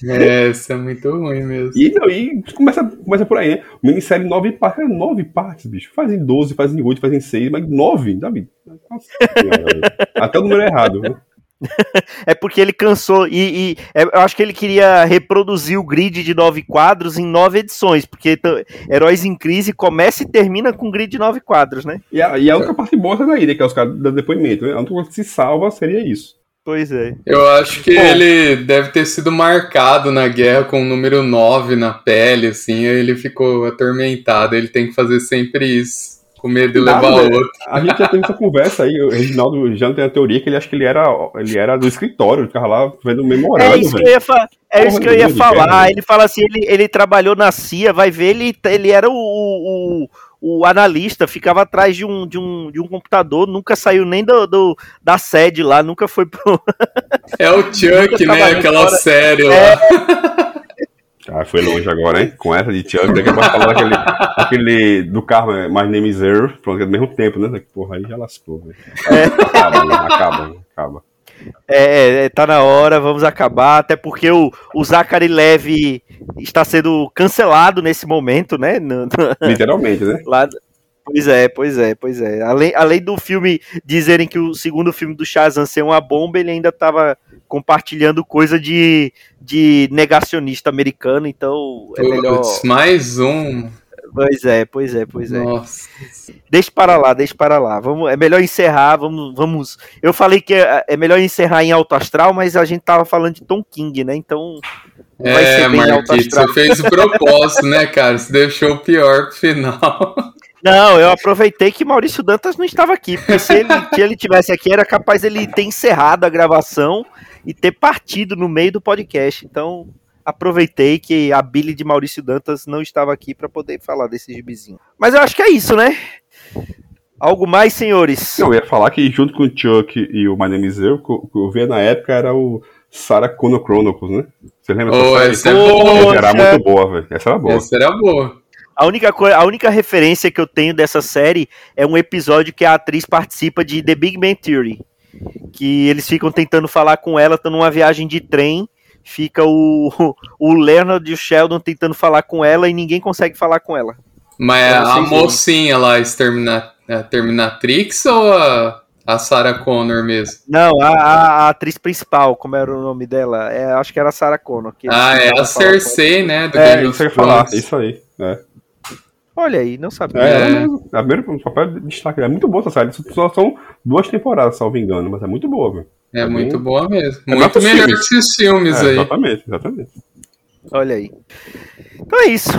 é, isso é muito ruim mesmo. E, não, e começa, começa por aí, né? Minissérie nove partes, é nove partes, bicho. Fazem doze, fazem oito, fazem seis, mas nove, Davi. Nossa, Até o número errado, né? é porque ele cansou e, e, é, eu acho que ele queria reproduzir o grid de nove quadros em nove edições, porque Heróis em Crise começa e termina com grid de nove quadros, né? E a, e a outra parte boa daí, né, que é os caras do depoimento, né? A única coisa que se salva seria isso. Pois é. Eu acho que Bom, ele deve ter sido marcado na guerra com o número 9 na pele, assim, aí ele ficou atormentado, ele tem que fazer sempre isso. Com medo de levar Nada, outro. A gente já teve essa conversa aí, o Reginaldo já tem a teoria que ele acha que ele era, ele era do escritório, ficava lá vendo memorando. É isso que eu ia, fa é isso que eu ia falar. ele fala assim: ele, ele trabalhou na CIA, vai ver, ele, ele era o, o, o analista, ficava atrás de um, de, um, de um computador, nunca saiu nem do, do da sede lá, nunca foi pro. É o Chuck, né? Aquela fora. série lá. É... Ah, foi longe agora, hein? Com essa de Chuck, daqui a pouco falar daquele, aquele do carro, é, My Name is Earl, pronto, é ao mesmo tempo, né? Porra, aí já lascou, velho. É. Acaba, né? acaba, acaba. É, é, tá na hora, vamos acabar, até porque o, o Zachary Levy está sendo cancelado nesse momento, né? No, no, Literalmente, né? Lá, Pois é, pois é, pois é. Além, além do filme dizerem que o segundo filme do Shazam ser uma bomba, ele ainda estava compartilhando coisa de, de negacionista americano, então é melhor. Mais um. Pois é, pois é, pois é. Nossa. Deixa para lá, deixa para lá. Vamos, é melhor encerrar, vamos, vamos. Eu falei que é, é melhor encerrar em alto astral, mas a gente tava falando de Tom King, né? Então vai é, ser bem Marquito, Você fez o propósito, né, cara? Você deixou o pior pro final. Não, eu aproveitei que Maurício Dantas não estava aqui, porque se ele, se ele tivesse aqui, era capaz ele ter encerrado a gravação e ter partido no meio do podcast. Então, aproveitei que a Billy de Maurício Dantas não estava aqui para poder falar desse gibizinho. Mas eu acho que é isso, né? Algo mais, senhores? Eu ia falar que junto com o Chuck e o My Name is o que eu via na época era o Sarah Connor Chronicles, né? Você lembra oh, essa? Essa era muito boa, velho. Essa era boa. Essa era boa. A única, a única referência que eu tenho dessa série é um episódio que a atriz participa de The Big Bang Theory. Que eles ficam tentando falar com ela, estão numa viagem de trem. Fica o, o Leonard e o Sheldon tentando falar com ela e ninguém consegue falar com ela. Mas a mocinha lá, a, a Terminatrix ou a, a Sarah Connor mesmo? Não, a, a, atriz principal, como era o nome dela? É, acho que era a Sarah Connor. ah, é a Cersei, né? Do é, isso eu falar, isso aí. É. Olha aí, não sabia. É, é a primeira papel de destaque. É muito boa essa série. Só são duas temporadas, salvo engano, mas é muito boa, velho. É, é muito bem... boa mesmo. É muito melhor que esses filmes é, aí. Exatamente, exatamente. Olha aí. Então é isso.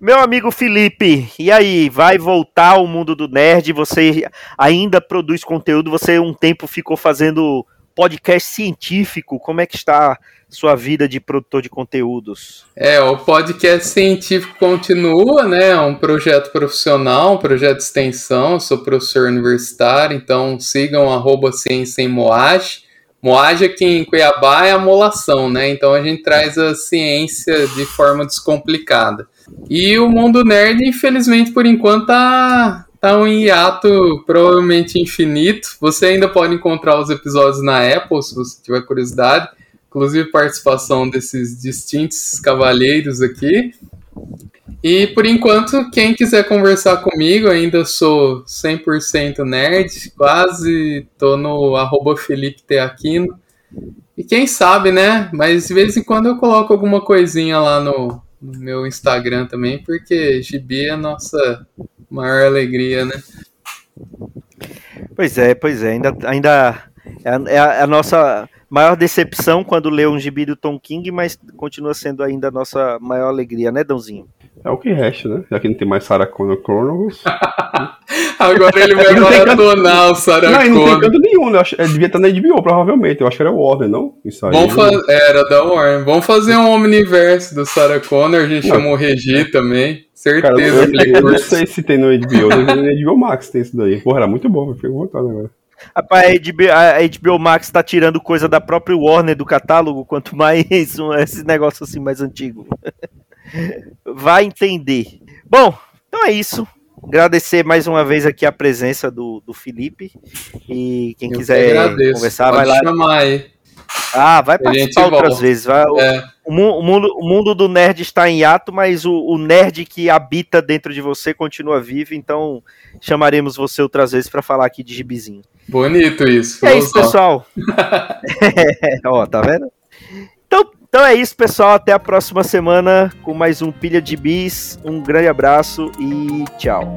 Meu amigo Felipe, e aí, vai voltar ao mundo do nerd? Você ainda produz conteúdo? Você um tempo ficou fazendo podcast científico. Como é que está sua vida de produtor de conteúdos? É, o podcast científico continua, né? É um projeto profissional, um projeto de extensão. Eu sou professor universitário, então sigam arroba ciência em Moage. Moage aqui em Cuiabá é a molação, né? Então a gente traz a ciência de forma descomplicada. E o mundo nerd, infelizmente, por enquanto, tá, tá um hiato provavelmente infinito. Você ainda pode encontrar os episódios na Apple, se você tiver curiosidade inclusive participação desses distintos cavalheiros aqui. E por enquanto, quem quiser conversar comigo, ainda sou 100% nerd, quase tô no arroba Felipe Teaquino. E quem sabe, né? Mas de vez em quando eu coloco alguma coisinha lá no, no meu Instagram também, porque gibi é a nossa maior alegria, né? Pois é, pois é. Ainda, ainda é, a, é a nossa maior decepção quando lê um gibi do Tom King, mas continua sendo ainda a nossa maior alegria, né, Dãozinho? É o que resta, né? Já que não tem mais Sarah Connor Chronicles. Agora ele vai maratonar o Sarah Não, e não tem Connor. canto nenhum, né? Ele devia estar na HBO, provavelmente. Eu acho que era o Warner, não? Isso aí. Vamos fa- Era da Warner. Vamos fazer um Omniverse do Sarah Connor. A gente Não. chamou o Regi também. Certeza eu, que eu, ele eu não sei se tem no HBO. Eu no HBO Max tem isso daí. Porra, era muito bom. Eu fiquei com vontade agora. Rapaz, a HBO, a HBO Max tá tirando coisa da própria Warner do catálogo, quanto mais um, esse negócio assim mais antigo. Vai entender. Bom, então é isso. Agradecer mais uma vez aqui a presença do, do Felipe. E quem Eu que quiser agradeço. conversar, Pode vai lá. chamar aí. Ah, vai participar outras volta. vezes. Vai, o- É, o, o mundo, o mundo do nerd está em ato, mas o, o nerd que habita dentro de você continua vivo, então chamaremos você outras vezes para falar aqui de gibizinho. bonito isso. É isso, só. pessoal. Ó, tá vendo? Então, então é isso, pessoal. Até a próxima semana com mais um Pilha de Bis. Um grande abraço e tchau.